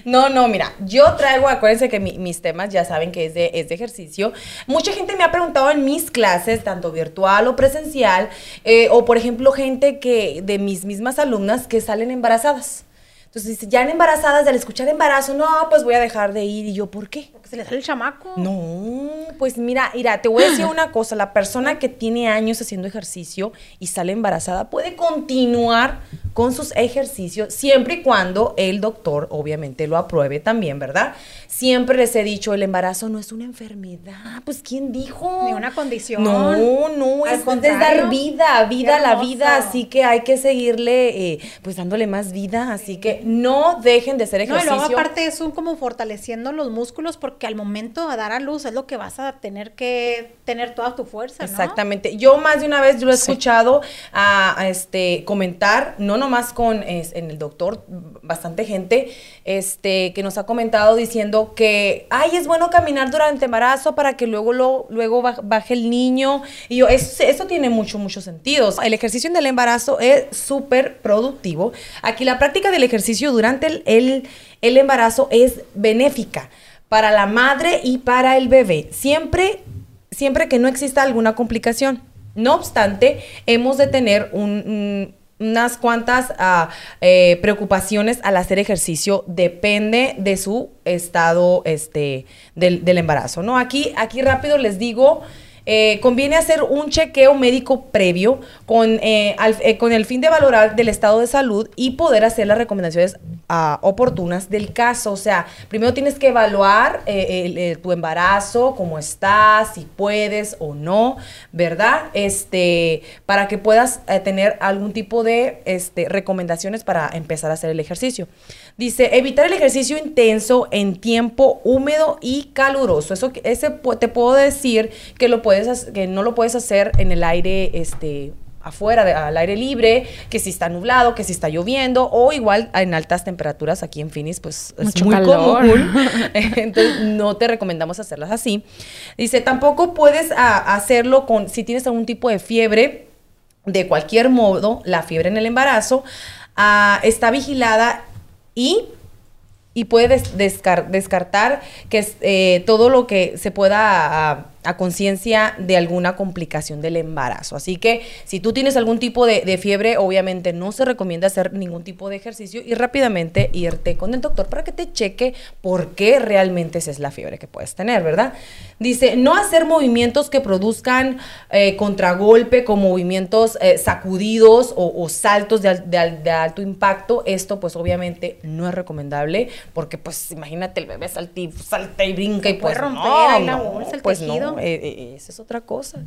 no, no, mira, yo traigo, acuérdense que mi- mis temas ya saben que es de, es de ejercicio. Mucha gente me ha preguntado en mis clases, tanto virtual o presencial, eh, o por ejemplo, gente que de mis mismas alumnas que salen embarazadas. Entonces ya en embarazadas, al escuchar embarazo, no, pues voy a dejar de ir. Y yo, ¿por qué? Se le sale el chamaco. No, pues mira, mira, te voy a decir una cosa, la persona que tiene años haciendo ejercicio y sale embarazada puede continuar con sus ejercicios siempre y cuando el doctor obviamente lo apruebe también, ¿verdad? Siempre les he dicho, el embarazo no es una enfermedad, pues ¿quién dijo? Ni una condición. No, no, es, es dar vida, vida a la vida, así que hay que seguirle, eh, pues dándole más vida, así que no dejen de hacer No, y ejercicio. luego aparte es un como fortaleciendo los músculos porque al momento de dar a luz es lo que vas a tener que tener toda tu fuerza, ¿no? Exactamente. Yo más de una vez yo lo he escuchado a, a, este comentar, no nomás con es, en el doctor, bastante gente este que nos ha comentado diciendo que ay, es bueno caminar durante embarazo para que luego lo, luego baj- baje el niño. Y yo, eso, eso tiene mucho, mucho sentido. El ejercicio en el embarazo es súper productivo. Aquí la práctica del ejercicio durante el, el, el embarazo es benéfica para la madre y para el bebé. Siempre siempre que no exista alguna complicación. No obstante, hemos de tener un- unas cuantas ah, eh, preocupaciones al hacer ejercicio. Depende de su estado este, del, del embarazo. ¿no? Aquí, aquí rápido les digo Eh, conviene hacer un chequeo médico previo con, eh, eh, con el fin de valorar del estado de salud y poder hacer las recomendaciones ah, oportunas del caso. O sea, primero tienes que evaluar eh, el- el- tu embarazo, cómo estás, si puedes o no, ¿verdad? Este, para que puedas tener algún tipo de este, recomendaciones para empezar a hacer el ejercicio. Dice, evitar el ejercicio intenso en tiempo húmedo y caluroso. Eso ese te puedo decir que lo puedes que no lo puedes hacer en el aire este afuera, de- al aire libre, que si está nublado, que si está lloviendo, o igual en altas temperaturas aquí en Phoenix, pues es Mucho muy calor. común. Entonces no te recomendamos hacerlas así. Dice, tampoco puedes ah, hacerlo con, si tienes algún tipo de fiebre, de cualquier modo, la fiebre en el embarazo ah, está vigilada y, y puede des- descar- descartar que eh, todo lo que se pueda a, conciencia de alguna complicación del embarazo. Así que si tú tienes algún tipo de, de fiebre, obviamente no se recomienda hacer ningún tipo de ejercicio y rápidamente irte con el doctor para que te cheque por qué realmente esa es la fiebre que puedes tener, ¿verdad? Dice, no hacer movimientos que produzcan eh, contragolpe con movimientos eh, sacudidos o, o saltos de, al- de al- de alto impacto. Esto pues obviamente no es recomendable porque pues imagínate el bebé salta y, salta y brinca y puede pues romper no, la bolsa, el pues tejido. no, eh, eh, esa es otra cosa.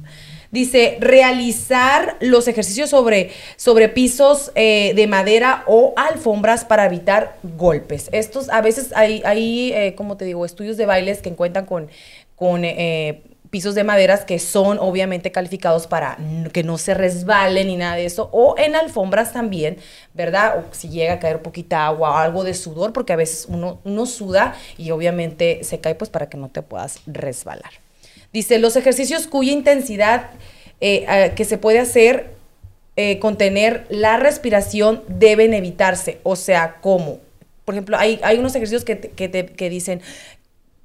Dice, realizar los ejercicios sobre, sobre pisos eh, de madera o alfombras para evitar golpes. Estos, a veces hay, hay eh, como te digo, estudios de bailes que encuentran con, con eh, pisos de maderas que son obviamente calificados para que no se resbalen ni nada de eso, o en alfombras también, ¿verdad? O si llega a caer poquita agua o algo de sudor, porque a veces uno, uno suda y obviamente se cae pues para que no te puedas resbalar. Dice, los ejercicios cuya intensidad eh, que se puede hacer eh, contener la respiración deben evitarse. O sea, ¿cómo? Por ejemplo, hay, hay unos ejercicios que, te- que, que dicen,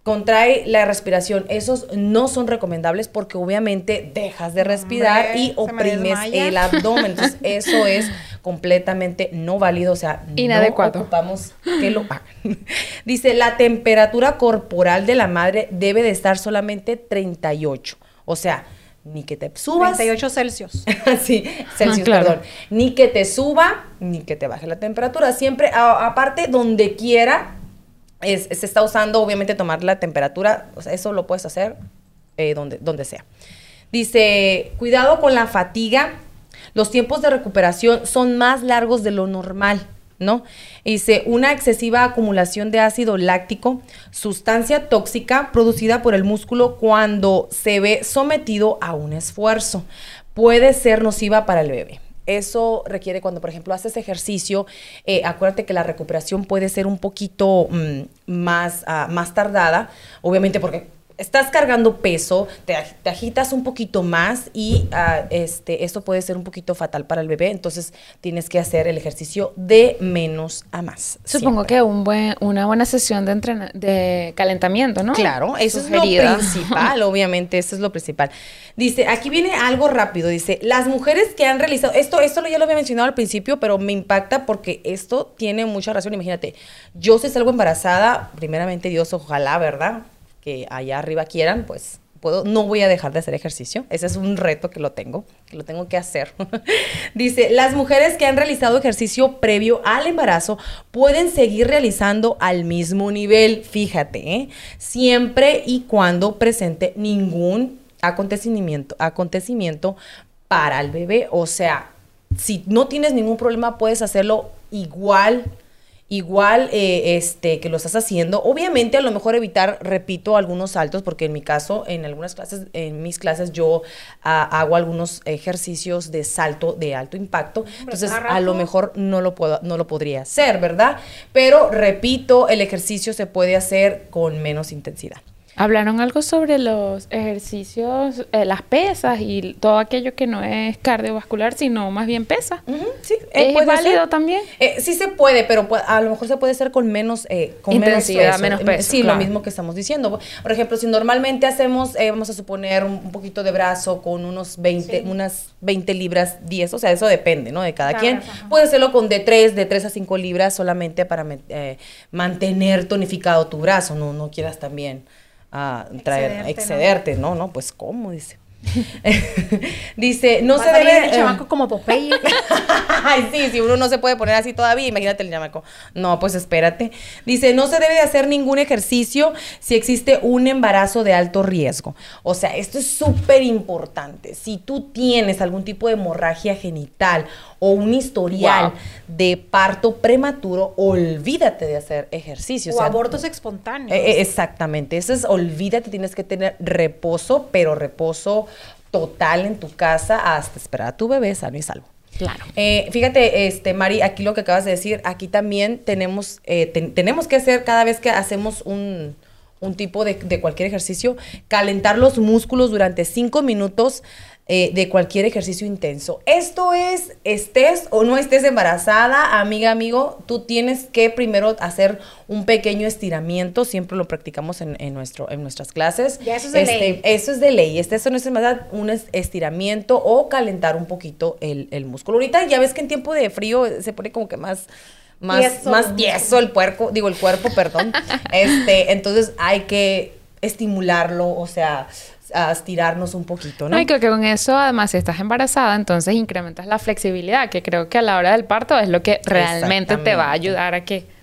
contrae la respiración. Esos no son recomendables porque obviamente dejas de respirar Hombre, y oprimes el abdomen. Entonces, eso es completamente no válido. O sea, Inadecuado. no ocupamos que lo hagan. Dice, la temperatura corporal de la madre debe de estar solamente 38. O sea, ni que te subas. 38 Celsius. sí, Celsius, Ah, claro. perdón. Ni que te suba, ni que te baje la temperatura. Siempre, a- aparte, donde quiera, se está usando, obviamente, tomar la temperatura. Eso lo puedes hacer eh, donde, donde sea. Dice, cuidado con la fatiga. Los tiempos de recuperación son más largos de lo normal, ¿no? Dice, una excesiva acumulación de ácido láctico, sustancia tóxica producida por el músculo cuando se ve sometido a un esfuerzo, puede ser nociva para el bebé. Eso requiere cuando, por ejemplo, haces ejercicio, eh, acuérdate que la recuperación puede ser un poquito mm, más, ah, más tardada, obviamente porque estás cargando peso, te, ag- te agitas un poquito más y ah, este, esto puede ser un poquito fatal para el bebé, entonces tienes que hacer el ejercicio de menos a más. Supongo siempre. que un buen, una buena sesión de, de calentamiento, ¿no? Claro, eso es lo Sugerida. principal, obviamente, eso es lo principal. Dice, aquí viene algo rápido, dice, las mujeres que han realizado, esto, esto ya lo había mencionado al principio, pero me impacta porque esto tiene mucha razón, imagínate, yo si salgo embarazada, primeramente Dios, ojalá, ¿verdad? Que allá arriba quieran, pues puedo, no voy a dejar de hacer ejercicio, ese es un reto que lo tengo, que lo tengo que hacer. Dice, las mujeres que han realizado ejercicio previo al embarazo pueden seguir realizando al mismo nivel, fíjate, ¿eh? siempre y cuando presente ningún acontecimiento, acontecimiento para el bebé. O sea, si no tienes ningún problema, puedes hacerlo igual igual eh, este que lo estás haciendo. Obviamente a lo mejor evitar repito algunos saltos porque en mi caso en algunas clases en mis clases yo ah, hago algunos ejercicios de salto de alto impacto. Entonces a lo mejor no lo puedo no lo podría hacer verdad pero repito el ejercicio se puede hacer con menos intensidad Hablaron algo sobre los ejercicios, eh, las pesas y todo aquello que no es cardiovascular, sino más bien pesa. Sí, eh, ¿Es válido ser. también? Eh, sí se puede, pero a lo mejor se puede hacer con menos, eh, con Intensidad, menos, menos peso, Sí, claro. lo mismo que estamos diciendo. Por ejemplo, si normalmente hacemos, eh, vamos a suponer un, poquito de brazo con unos 20, unas 20 libras, 10, o sea, eso depende, ¿no? De cada quien. ajá. Puedes hacerlo con de 3, de 3 a 5 libras solamente para eh, mantener tonificado tu brazo, no, no quieras también ah, traer, Excederte, ¿no? excederte, ¿no? ¿no? Pues, ¿cómo? Dice. Dice, no se debe... el chamaco como Popeye. Ay, sí, si uno no se puede poner así todavía, imagínate el chamaco. No, pues espérate. Dice, no se debe de hacer ningún ejercicio si existe un embarazo de alto riesgo. O sea, esto es súper importante. Si tú tienes algún tipo de hemorragia genital o un historial Wow. de parto prematuro, olvídate de hacer ejercicio. o abortos espontáneos. Eh, exactamente, eso es, olvídate, tienes que tener reposo, pero reposo total en tu casa hasta esperar a tu bebé sano y salvo. Claro. Eh, fíjate, este, Mari, aquí lo que acabas de decir, aquí también tenemos, eh, ten- tenemos que hacer cada vez que hacemos un, un tipo de, de cualquier ejercicio, calentar los músculos durante cinco minutos eh, de cualquier ejercicio intenso. Esto es, estés o no estés embarazada, amiga, amigo, tú tienes que primero hacer un pequeño estiramiento, siempre lo practicamos en, en nuestro, en nuestras clases. Ya eso es de Este, ley. eso es de ley. Este eso no es más un es- estiramiento o calentar un poquito el, el músculo. Ahorita ya ves que en tiempo de frío se pone como que más más Tieso. más tieso el puerco, digo el cuerpo, perdón. este, entonces hay que estimularlo, o sea, a estirarnos un poquito, ¿no? No, y creo que con eso, además, si estás embarazada, entonces incrementas la flexibilidad, que creo que a la hora del parto es lo que realmente te va a ayudar a que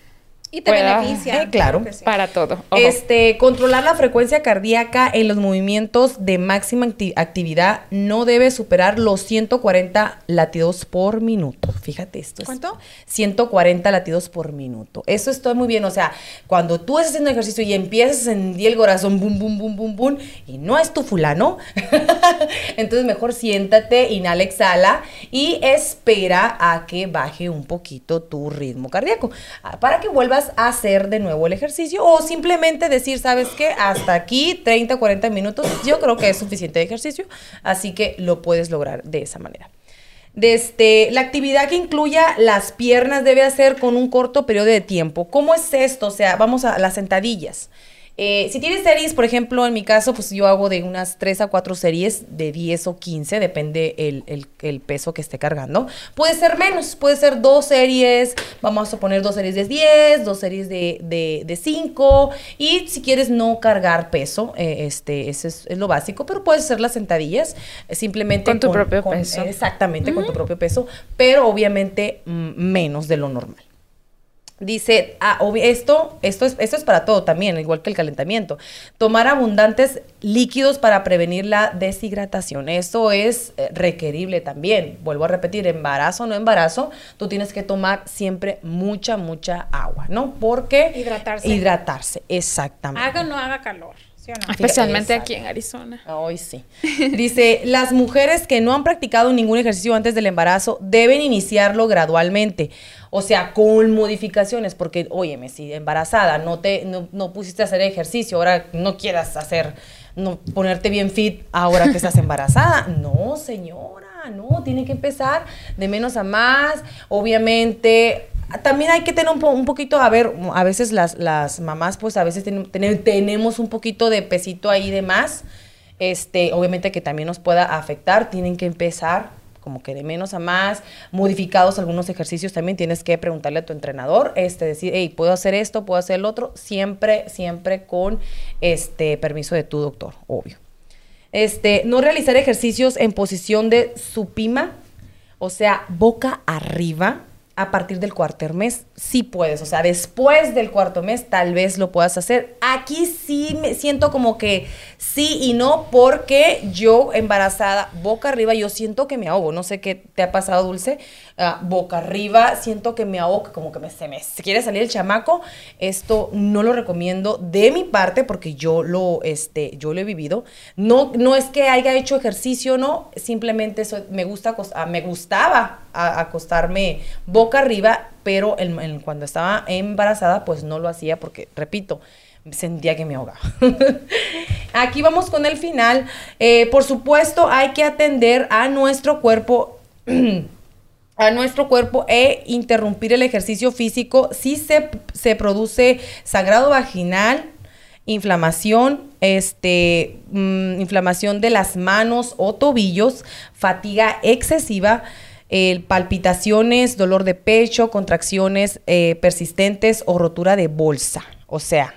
y te pueda- beneficia. Eh, claro. sí. para todo. Ojo. Este, controlar la frecuencia cardíaca en los movimientos de máxima acti- actividad no debe superar los 140 latidos por minuto. Fíjate esto. es ¿Cuánto? 140 latidos por minuto. Eso está muy bien. O sea, cuando tú estás haciendo ejercicio y empiezas a sentir el corazón, bum, bum, bum, bum, bum, y no es tu fulano, entonces mejor siéntate, inhala, exhala y espera a que baje un poquito tu ritmo cardíaco ah, para que vuelvas hacer de nuevo el ejercicio o simplemente decir, ¿sabes qué? Hasta aquí 30, 40 minutos, yo creo que es suficiente de ejercicio, así que lo puedes lograr de esa manera. Desde la actividad que incluya las piernas debe hacer con un corto periodo de tiempo. ¿Cómo es esto? O sea, vamos a las sentadillas. Eh, si tienes series, por ejemplo, en mi caso, pues yo hago de unas 3 a 4 series de 10 o 15, depende el, el- el peso que esté cargando. Puede ser menos, puede ser dos series, vamos a poner dos series de 10, dos series de, de, de 5, y si quieres no cargar peso, eh, este, eso es, es lo básico, pero puedes hacer las sentadillas eh, simplemente Con tu propio con- peso. Exactamente, con tu propio peso, pero obviamente mm, menos de lo normal. Dice, ah, esto, esto, es, esto es para todo también, igual que el calentamiento. Tomar abundantes líquidos para prevenir la deshidratación. Eso es eh, requerible también. Vuelvo a repetir, embarazo o no embarazo, tú tienes que tomar siempre mucha, mucha agua, ¿no? Porque... Hidratarse. Hidratarse, exactamente. Haga o no haga calor. ¿sí o no? Especialmente Exacto. aquí en Arizona. Hoy sí. Dice, las mujeres que no han practicado ningún ejercicio antes del embarazo deben iniciarlo gradualmente. O sea, con modificaciones, porque, óyeme, si embarazada no te no, no pusiste a hacer ejercicio, ahora no quieras hacer, no ponerte bien fit ahora que estás embarazada. No, señora, no, tiene que empezar de menos a más. Obviamente, también hay que tener un, po- un poquito, a ver, a veces las, las mamás, pues a veces ten- ten- tenemos un poquito de pesito ahí de más. Este, obviamente que también nos pueda afectar, tienen que empezar como que de menos a más, modificados algunos ejercicios también tienes que preguntarle a tu entrenador, este, decir, hey, puedo hacer esto, puedo hacer el otro, siempre, siempre con este permiso de tu doctor, obvio. Este, no realizar ejercicios en posición de supima, o sea, boca arriba a partir del cuarto mes, sí puedes, o sea, después del cuarto mes tal vez lo puedas hacer. Aquí sí me siento como que sí y no, porque yo embarazada, boca arriba, yo siento que me ahogo, no sé qué te ha pasado, Dulce, Ah, boca arriba, siento que me ahogo, como que me, se me se quiere salir el chamaco, esto no lo recomiendo de mi parte porque yo lo, este, yo lo he vivido. No, no es que haya hecho ejercicio, no, simplemente me gusta, ah, me gustaba acostarme boca arriba, pero cuando estaba embarazada, pues no lo hacía porque, repito, sentía que me ahogaba. Aquí vamos con el final. Eh, por supuesto, hay que atender a nuestro cuerpo. a nuestro cuerpo e interrumpir el ejercicio físico si se, se produce sangrado vaginal, inflamación, este, mm, inflamación de las manos o tobillos, fatiga excesiva, eh, palpitaciones, dolor de pecho, contracciones eh, persistentes o rotura de bolsa. O sea,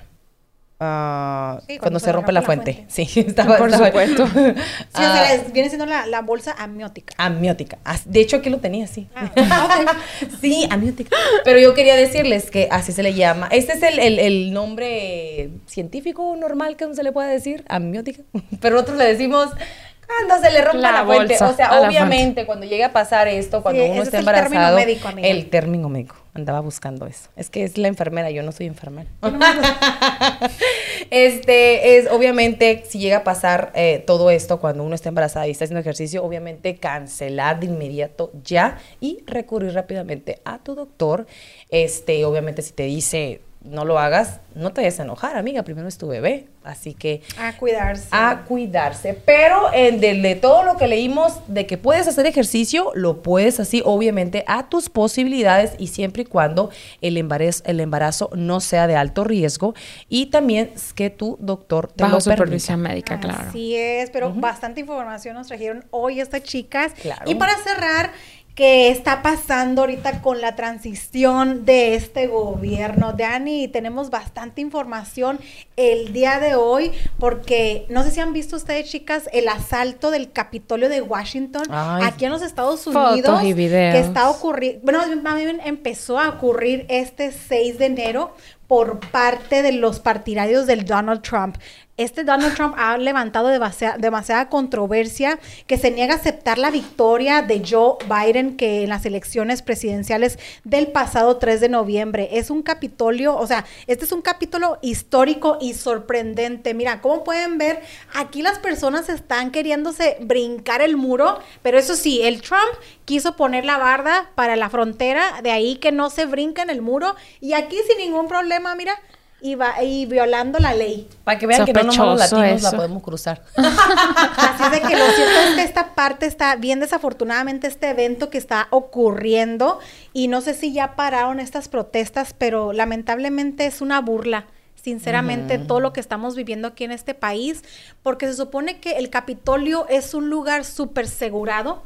Sí, cuando, se rompe la fuente. Sí, estaba, Por estaba- supuesto. Sí, o Ah, sea, viene siendo la, la bolsa amniótica. Amniótica. Ah, De hecho, aquí lo tenía, sí. Ah, sí, amniótica. Pero yo quería decirles que así se le llama. Este es el, el- el nombre científico normal que se le puede decir, amniótica. Pero nosotros le decimos cuando se le rompa La la, fuente. bolsa O sea, obviamente, cuando llegue a pasar esto, cuando Sí, uno está es el término embarazado. médico, amiga. el término médico. Andaba buscando eso. Es que es la enfermera, yo no soy enfermera. este es obviamente si llega a pasar eh, todo esto cuando uno está embarazada y está haciendo ejercicio, obviamente cancelar de inmediato ya y recurrir rápidamente a tu doctor. Este, obviamente si te dice no lo hagas, no te vayas a enojar, amiga, primero es tu bebé, así que A cuidarse. a cuidarse. Pero en de, de todo lo que leímos de que puedes hacer ejercicio, lo puedes así, obviamente, a tus posibilidades y siempre y cuando el embarazo, el embarazo no sea de alto riesgo y también es que tu doctor te Bajo lo permita. supervisión médica, claro. Así es, pero bastante información nos trajeron hoy estas chicas. Claro. Y para cerrar, ¿qué está pasando ahorita con la transición de este gobierno? Dani, tenemos bastante información el día de hoy, porque no sé si han visto ustedes, chicas, el asalto del Capitolio de Washington Ay. aquí en los Estados Unidos. y. Que está ocurriendo, bueno, empezó a ocurrir este 6 de enero por parte de los partidarios del Donald Trump. Este Donald Trump ha levantado demasiada, controversia que se niega a aceptar la victoria de Joe Biden que en las elecciones presidenciales del pasado 3 de noviembre. Es un capitolio, o sea, este es un capítulo histórico y sorprendente. Mira, como pueden ver, aquí las personas están queriéndose brincar el muro, pero eso sí, el Trump quiso poner la barda para la frontera, de ahí que no se brinca en el muro, y aquí sin ningún problema, mira, y, va, y violando la ley. Para que vean que no nomás los Sospechoso latinos la podemos cruzar. Así de que lo cierto es que esta parte está bien desafortunadamente este evento que está ocurriendo y no sé si ya pararon estas protestas, pero lamentablemente es una burla. Sinceramente, todo lo que estamos viviendo aquí en este país, porque se supone que el Capitolio es un lugar súper segurado.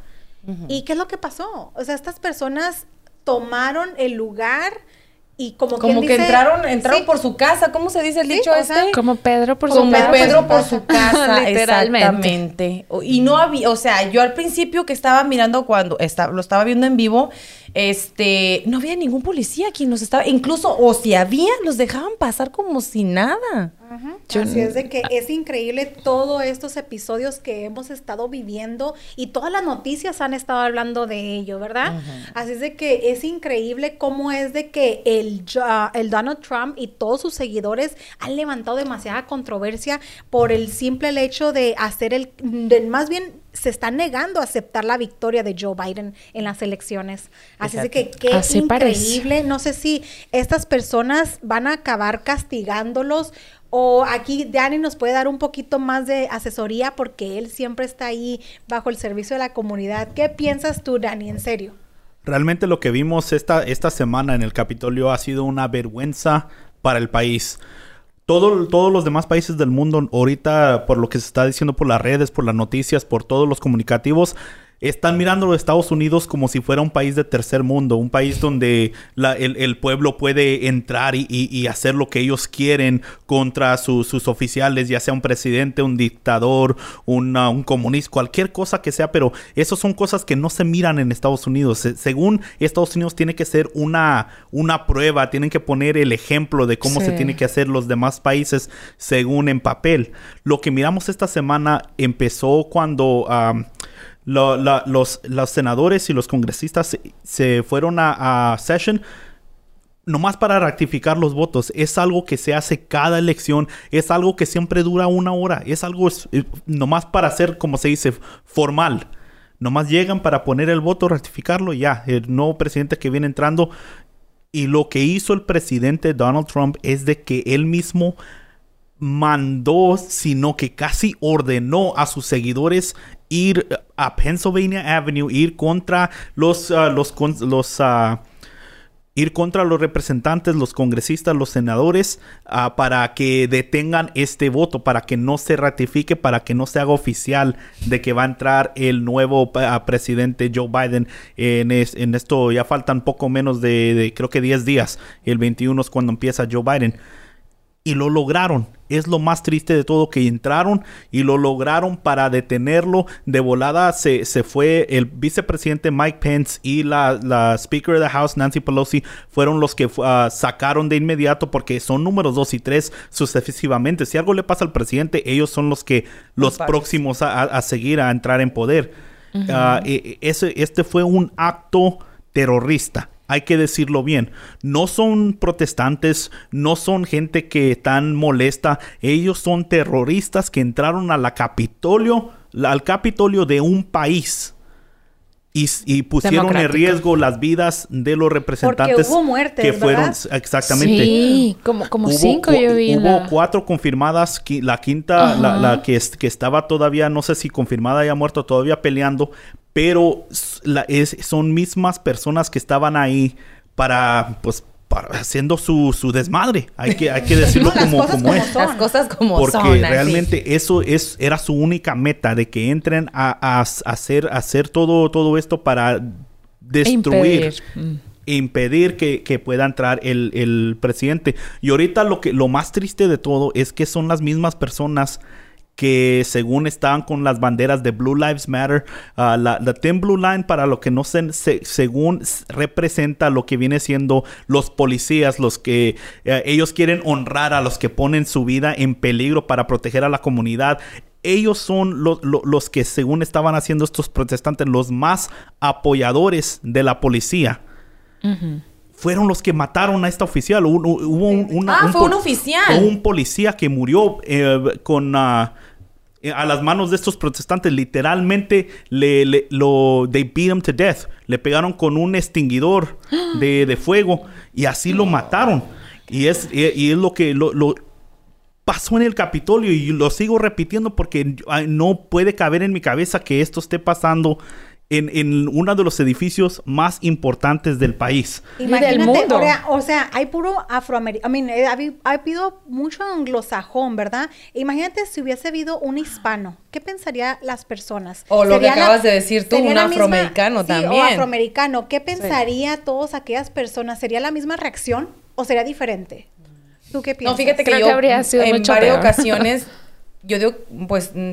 ¿Y qué es lo que pasó? O sea, estas personas tomaron el lugar y como, Como quien que dice- entraron, entraron Sí, por su casa. ¿Cómo se dice el Sí, dicho este? sea, Como Pedro por Como su Pedro, casa. por su casa, Literalmente. exactamente. Y no había, o sea, yo al principio que estaba mirando cuando esta- lo estaba viendo en vivo, este, no había ningún policía quien nos estaba, incluso, o si había, los dejaban pasar como si nada. Yo Así es de que es increíble todos estos episodios que hemos estado viviendo y todas las noticias han estado hablando de ello, ¿verdad? Así es de que es increíble cómo es de que el, ah, el Donald Trump y todos sus seguidores han levantado demasiada controversia por el simple hecho de hacer el, de- más bien se está negando a aceptar la victoria de Joe Biden en las elecciones. Así es que qué Así parece. increíble. No sé si estas personas van a acabar castigándolos o aquí Dani nos puede dar un poquito más de asesoría porque él siempre está ahí bajo el servicio de la comunidad. ¿Qué piensas tú, Dani, en serio? Realmente lo que vimos esta, esta semana en el Capitolio ha sido una vergüenza para el país. Todo- todos los demás países del mundo, ahorita, por lo que se está diciendo por las redes, por las noticias, por todos los comunicativos, están mirando a los Estados Unidos como si fuera un país de tercer mundo, un país donde la- el, el pueblo puede entrar y, y- y hacer lo que ellos quieren contra su- sus oficiales, ya sea un presidente, un dictador, una- un comunista, cualquier cosa que sea, pero esas son cosas que no se miran en Estados Unidos. Se- según Estados Unidos tiene que ser una, una prueba, tienen que poner el ejemplo de cómo se tiene que hacer los demás países según en papel. Lo que miramos esta semana empezó cuando... lo- la- los, los senadores y los congresistas se, se fueron a, a session nomás para rectificar los votos. Es algo que se hace cada elección, es algo que siempre dura una hora, es algo es- eh, nomás para hacer, como se dice, formal. Nomás llegan para poner el voto, rectificarlo y ya. El nuevo presidente que viene entrando. Y lo que hizo el presidente Donald Trump es de que él mismo mandó, sino que casi ordenó a sus seguidores ir a Pennsylvania Avenue, ir contra los, ah, los, con- los ah, ir contra los representantes, los congresistas, los senadores, ah, para que detengan este voto, para que no se ratifique, para que no se haga oficial de que va a entrar el nuevo ah, presidente Joe Biden. En, en esto ya faltan poco menos de, de, creo que 10 días. El 21 es cuando empieza Joe Biden. Y lo lograron. Es lo más triste de todo que entraron y lo lograron para detenerlo. De volada se, se fue el vicepresidente Mike Pence y la, la Speaker of the House Nancy Pelosi fueron los que ah, sacaron de inmediato porque son números dos y tres sucesivamente. Si algo le pasa al presidente, ellos son los que los próximos a, a- a seguir a entrar en poder. Ah, e- e- ese, este fue un acto terrorista. Hay que decirlo bien. No son protestantes, no son gente que están molesta. Ellos son terroristas que entraron a la Capitolio, al Capitolio de un país. Y, pusieron en riesgo las vidas de los representantes hubo muertes, que fueron ¿verdad? exactamente Sí, como, como Hubo cinco yo vi Hubo la- cuatro confirmadas. La quinta, la, que, que estaba todavía, no sé si confirmada ya muerto, todavía peleando. Pero s- la- es- son mismas personas que estaban ahí para, pues, para, haciendo su, su desmadre. Hay que, hay que decirlo como, como como es. son. Las cosas como Porque son. así. realmente eso es, era su única meta, de que entren a, hacer, hacer todo, todo esto para destruir Impedir. Mm. impedir que, que pueda entrar el, el presidente. Y ahorita lo que lo más triste de todo es que son las mismas personas que según estaban con las banderas de Blue Lives Matter, ah, la, la Thin Blue Line para lo que no se, se- según representa lo que viene siendo los policías, los que eh, ellos quieren honrar a los que ponen su vida en peligro para proteger a la comunidad. Ellos son lo- lo- los que según estaban haciendo estos protestantes los más apoyadores de la policía fueron los que mataron a esta oficial. Hubo, hubo un, una- Ah, fue un oficial. un policía que murió eh, con ah, a las manos de estos protestantes. Literalmente le, le- lo they beat him to death. Le pegaron con un extinguidor de, de fuego y así lo mataron. Y es, y, y es lo que lo, lo- pasó en el Capitolio y lo sigo repitiendo porque no puede caber en mi cabeza que esto esté pasando en, en uno de los edificios más importantes del país. Imagínate, mundo. ahora, o sea, hay puro afroamericano, I mean, eh, ha, habi- ha habido mucho anglosajón, ¿verdad? Imagínate si hubiese habido un hispano, ¿qué pensarían las personas? O lo que ¿Sería la- acabas de decir tú, sería un misma- afroamericano sí, también. o afroamericano, ¿qué pensaría todas aquellas personas? ¿Sería la misma reacción o sería diferente? ¿Tú qué piensas? No, fíjate que Creo yo que habría sido en mucho varias peor. ocasiones, yo digo, pues mm,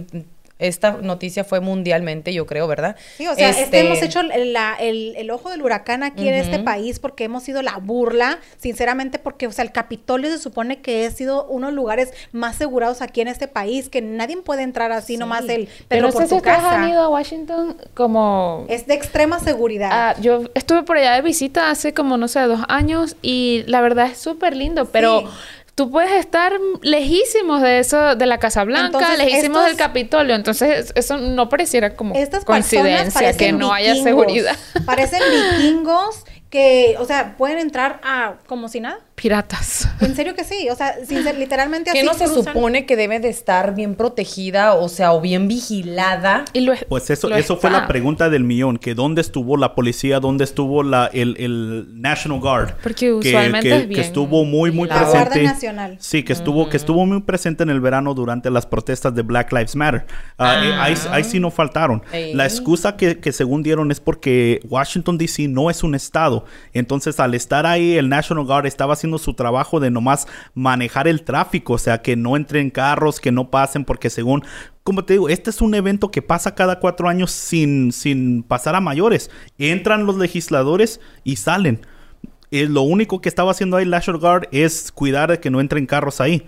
esta noticia fue mundialmente, yo creo, ¿verdad? Sí, o sea, este, Este, hemos hecho el, la- el- el ojo del huracán aquí en este país porque hemos sido la burla, sinceramente, porque, o sea, el Capitolio se supone que ha sido uno de los lugares más asegurados aquí en este país, que nadie puede entrar así nomás el Pero pero no por sé si tu ustedes casa. han ido a Washington como... Es de extrema seguridad. Ah, yo estuve por allá de visita hace como, no sé, dos años y la verdad es súper lindo, pero Sí. Tú puedes estar lejísimos de eso, de la Casa Blanca, Entonces, lejísimos estos- del Capitolio, entonces eso no pareciera como Estas coincidencia que no haya seguridad. Parecen vikingos que, o sea, pueden entrar a como si nada. Piratas. En serio que sí, o sea, sin ser- literalmente que así no se cruzan. supone que debe de estar bien protegida, o sea, o bien vigilada. Y lo, Pues eso, lo eso fue la pregunta del millón, que dónde estuvo la policía, dónde estuvo la, el, el National Guard. Porque que, usualmente que- es que bien estuvo muy, muy La presente. Guardia Nacional. Sí, que estuvo, que estuvo muy presente en el verano durante las protestas de Black Lives Matter. Ah, eh, ahí, ahí sí no faltaron. Ey. La excusa que, que según dieron es porque Washington DC no es un estado. Entonces, al estar ahí, el National Guard estaba haciendo su trabajo de nomás manejar el tráfico, o sea, que no entren carros, que no pasen, porque según, como te digo, este es un evento que pasa cada cuatro años sin, sin pasar a mayores. Entran los legisladores y salen. Eh, lo único que estaba haciendo ahí el National Guard es cuidar de que no entren carros ahí.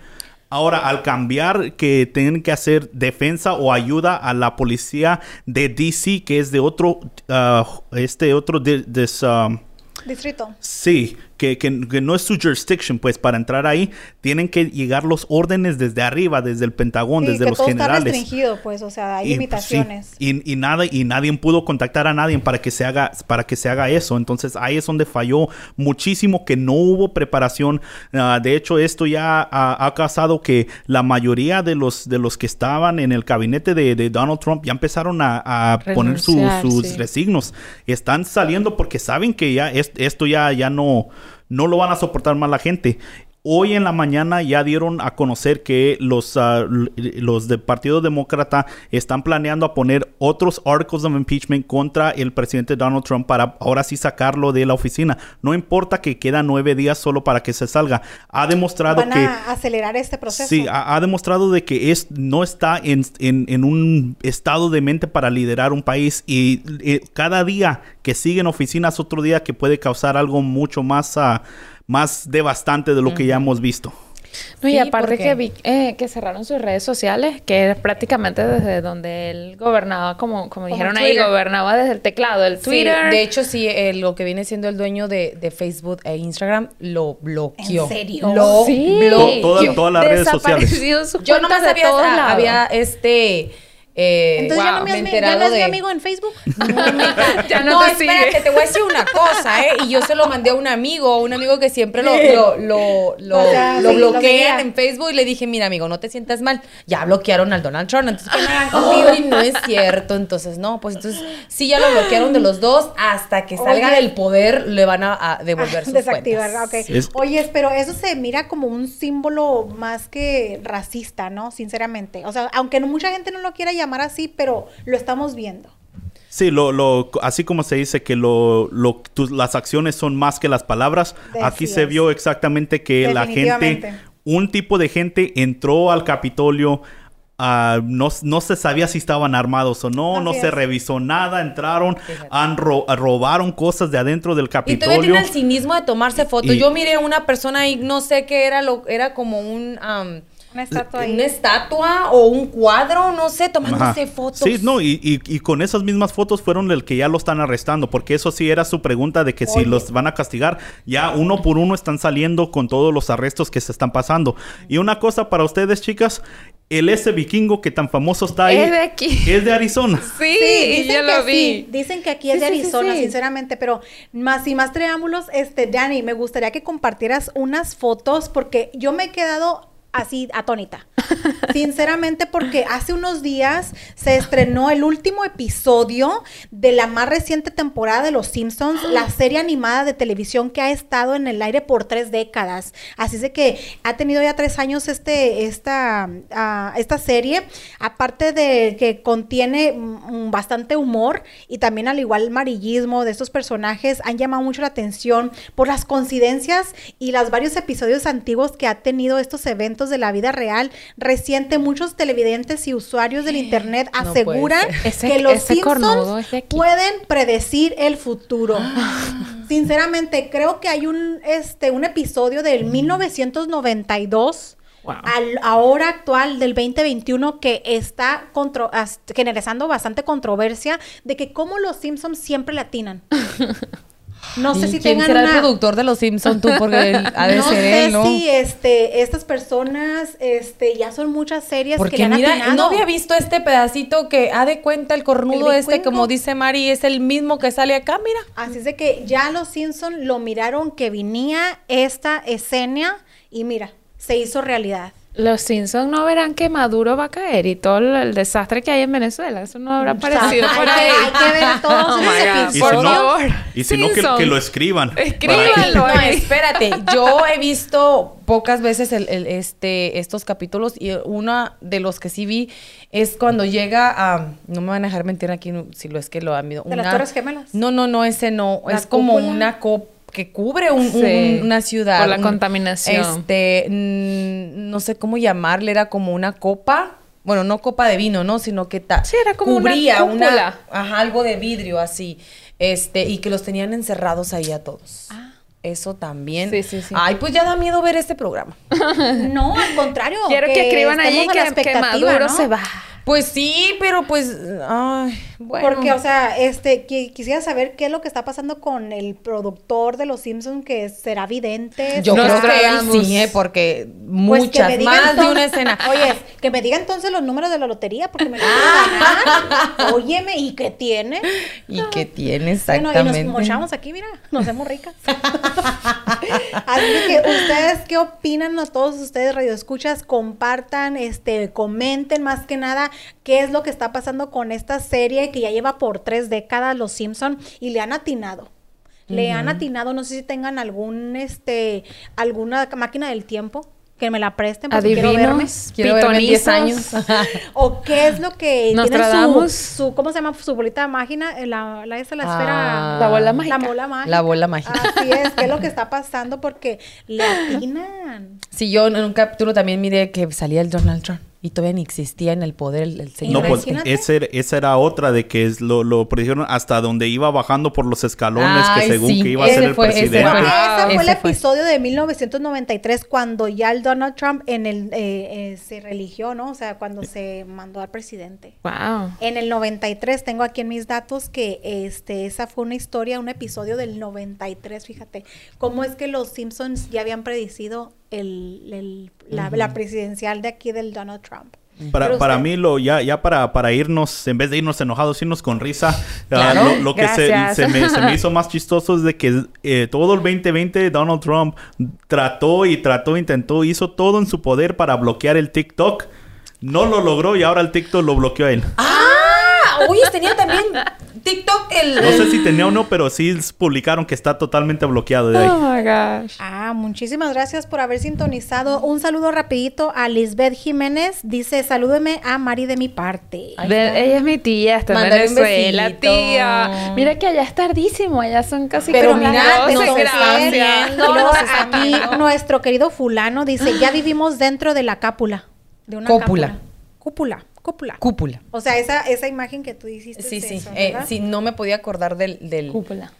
Ahora, al cambiar que tienen que hacer defensa o ayuda a la policía de DC, que es de otro, ah, este otro, de, um, Distrito. Sí, que, que- que no es su jurisdiction, pues para entrar ahí tienen que llegar los órdenes desde arriba, desde el Pentagón, Sí, desde que los todo está generales. restringido, pues, o sea, hay Y, pues, limitaciones. sí, y, y nada, y nadie pudo contactar a nadie para que se haga, para que se haga eso. Entonces ahí es donde falló muchísimo, que no hubo preparación. Ah, de hecho, esto ya ha, ha causado que la mayoría de los, de los que estaban en el gabinete de, de Donald Trump ya empezaron a, a poner su- sus sí. resignos. Están saliendo porque saben que ya es- esto ya, ya no, no lo van a soportar más la gente. Hoy en la mañana ya dieron a conocer que los, l- los del Partido Demócrata están planeando a poner otros articles of impeachment contra el presidente Donald Trump para ahora sí sacarlo de la oficina. No importa que quedan nueve días solo para que se salga. Ha demostrado Van que... acelerar este proceso. Sí, ha, ha demostrado de que es, no está en, en- en un estado de mente para liderar un país y eh, cada día que sigue en oficinas otro día que puede causar algo mucho más, ah, más devastante de lo que ya hemos visto. No, y Sí, aparte porque- que vi eh, que cerraron sus redes sociales, que era prácticamente desde donde él gobernaba, como, como dijeron ahí, gobernaba desde el teclado, el Sí, Twitter. de hecho, sí, eh, lo que viene siendo el dueño de, de Facebook e Instagram lo bloqueó. ¿En serio? Lo Sí. bloqueó. Toda- todas las redes sociales. Yo de había, todos ah, lados. había este... eh, Entonces ya wow, no me, me has- ya enterado no es mi de- amigo en Facebook. Ya no no, te espérate, sigue. te voy a decir una cosa, ¿eh? Y yo se lo mandé a un amigo, un amigo que siempre lo, lo, lo, lo, O sea, lo sí, lo bloquean veía. en Facebook y le dije, mira, amigo, no te sientas mal. Ya bloquearon al Donald Trump, entonces ¿qué me hagan contigo? Y no es cierto, entonces no, pues entonces sí ya lo bloquearon de los dos hasta que salga Oye. del poder le van a, a devolver sus Desactivar, cuentas. ok. Es- Oye, pero eso se mira como un símbolo más que racista, ¿no? Sinceramente. O sea, aunque no, mucha gente no lo quiera llamar así, pero lo estamos viendo. Sí, lo, lo, así como se dice que lo, lo, tus- las acciones son más que las palabras, Así aquí se vio exactamente que la gente, un tipo de gente entró al Capitolio, ah, no, no se sabía si estaban armados o no, no Así se es. revisó nada, entraron, han ro- robaron cosas de adentro del Y todavía Capitolio. tiene el cinismo de tomarse fotos. Y- Yo miré a una persona y no sé qué era, lo era como un... am, Una estatua ahí. una estatua o un cuadro, no sé, tomándose Ajá. fotos. Sí, no, y, y- y con esas mismas fotos fueron el que ya lo están arrestando, porque eso sí era su pregunta de que si los van a castigar, ya uno por uno están saliendo con todos los arrestos que se están pasando. Y una cosa para ustedes, chicas, el ese vikingo que tan famoso está ahí Es de aquí. es de Arizona. Sí, dicen yo lo vi. sí, dicen que aquí es Sí, de sí, sí, Arizona, sí. sinceramente, pero más y más preámbulos, este, Dani, me gustaría que compartieras unas fotos porque yo me he quedado así atónita. Sinceramente, porque hace unos días se estrenó el último episodio de la más reciente temporada de Los Simpsons, la serie animada de televisión que ha estado en el aire por tres décadas. Así es de que ha tenido ya tres años este, esta, ah, esta serie, aparte de que contiene mm, bastante humor y también al igual el amarillismo de estos personajes, han llamado mucho la atención por las coincidencias y los varios episodios antiguos que ha tenido estos eventos de la vida real reciente. Muchos televidentes y usuarios del internet No aseguran. Ese- que los Simpsons pueden predecir el futuro. Sinceramente, creo que hay un, este, un episodio del 1992 Wow. al ahora actual del 2021 que está contro- generando bastante controversia de que cómo los Simpsons siempre latinan. No sé ¿Y si tengan será una... el productor de Los Simpsons tú? Porque él ha de no ser sé él, ¿no? si este, estas personas este, ya son muchas series que le han mira, atinado. no había visto este pedacito que ha de cuenta el cornudo El este, como dice Mari, es el mismo que sale acá, mira. Así es de que ya los Simpson lo miraron que venía esta escena y mira, se hizo realidad. Los Simpsons no verán que Maduro va a caer y todo el, el desastre que hay en Venezuela. Eso no habrá aparecido por que- ahí. hay que ver todos Oh episodios. Y Por si no, favor. y si no que, lo escriban. Escríbanlo. No, espérate, yo he visto pocas veces el, el- este, estos capítulos y uno de los que sí vi es cuando llega a, no me van a dejar mentir aquí si lo es que lo han visto. ¿De las Torres Gemelas? No, no, no, ese no, ¿La es como cúpula? una copa que cubre un- Sí, un- una ciudad. por la un- contaminación. Este, mm, no sé cómo llamarle, era como una copa. Bueno, no copa de vino, ¿no? Sino que ta- Sí, era como una cubría cúpula. ajá, algo de vidrio así. Este, y que los tenían encerrados ahí a todos. Eso también. Sí, sí, sí. Ay, pues ya da miedo ver este programa. No, al contrario. Quiero que, escriban allí estemos a la que, que expectativa, Maduro ¿no? se va. Pues sí, pero pues, ay, bueno. Porque, o sea, este, qui- quisiera saber qué es lo que está pasando con el productor de Los Simpsons, que será vidente. yo creo que él sí, ¿eh? porque Pues que muchas, más de una escena. Oye, que me diga entonces los números de la lotería, porque me ganar. Óyeme, ¿y qué tiene? ¿Y qué tiene Bueno, exactamente? y nos mochamos aquí, mira, nos hacemos ricas. Así que ustedes, ¿qué opinan a todos ustedes radioescuchas? Compartan, este, comenten más que nada qué es lo que está pasando con esta serie que ya lleva por tres décadas Los Simpson y le han atinado. le han atinado, no sé si tengan algún, este, alguna máquina del tiempo que me la presten porque quiero verme. Adivinos, Quiero verme en 10 pitonizos. años. O qué es lo que tiene su, su, ¿cómo se llama? Su bolita de máquina, eh, la, la, esa, la Ah. esfera. La bola mágica. La bola mágica. La bola mágica. Así es, ¿qué es lo que está pasando? Porque le atinan. Sí, yo en un capítulo también miré que salía el Donald Trump y todavía ni existía en el poder el, el señor. No, pues Imagínate. esa era, otra de que es lo, lo predijeron hasta donde iba bajando por los escalones, Ay, que según sí, que iba a ser ese el fue- ese presidente. fue. Porque ese Ah, fue el ese fue. episodio de 1993 cuando ya el Donald Trump en el eh, eh, se religió, ¿no? O sea, cuando se mandó al presidente. Wow. En el 93 tengo aquí en mis datos que este esa fue una historia, un episodio del 93, fíjate, cómo es que los Simpsons ya habían predicido el, el- la, la presidencial de aquí del Donald Trump. Para, Pero para usted- mí, lo, ya, ya para, para irnos, en vez de irnos enojados, irnos con risa, ah, Claro, lo, lo que se, se me, se me hizo más chistoso es de que eh, todo el 2020 Donald Trump trató y trató, intentó, hizo todo en su poder para bloquear el TikTok. No lo logró y ahora el TikTok lo bloqueó a él. Ah, oye, tenía también TikTok el... No sé si tenía o no, pero sí publicaron que está totalmente bloqueado de ahí. Oh my gosh. Ah, muchísimas gracias por haber sintonizado. Un saludo rapidito a Lisbeth Jiménez. Dice, salúdeme a Mari de mi parte. De- ella es mi tía, está en Venezuela, tía. Mira que allá es tardísimo, allá son casi Pero como las mira, 12, nos están gracias. viendo. Y luego nos están aquí viendo. nuestro querido fulano dice, ya vivimos dentro de la cápula. De una Cópula. cápula. Cúpula, cúpula. Cúpula. O sea, esa, esa imagen que tú hiciste. Sí, es sí. eso, Eh, sí, no me podía acordar del, del Cúpula.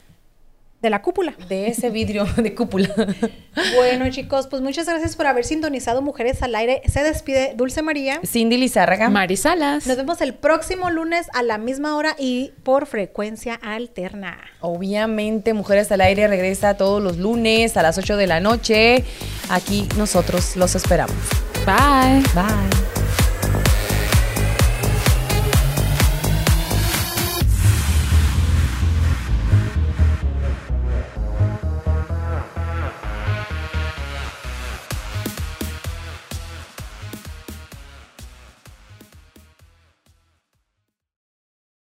De la cúpula. de ese vidrio de cúpula. Bueno, chicos, pues muchas gracias por haber sintonizado Mujeres al Aire. Se despide Dulce María. Cindy Lizárraga. Mari Salas. Nos vemos el próximo lunes a la misma hora y por frecuencia alterna. Obviamente, Mujeres al Aire regresa todos los lunes a las 8 de la noche. Aquí nosotros los esperamos. Bye. Bye.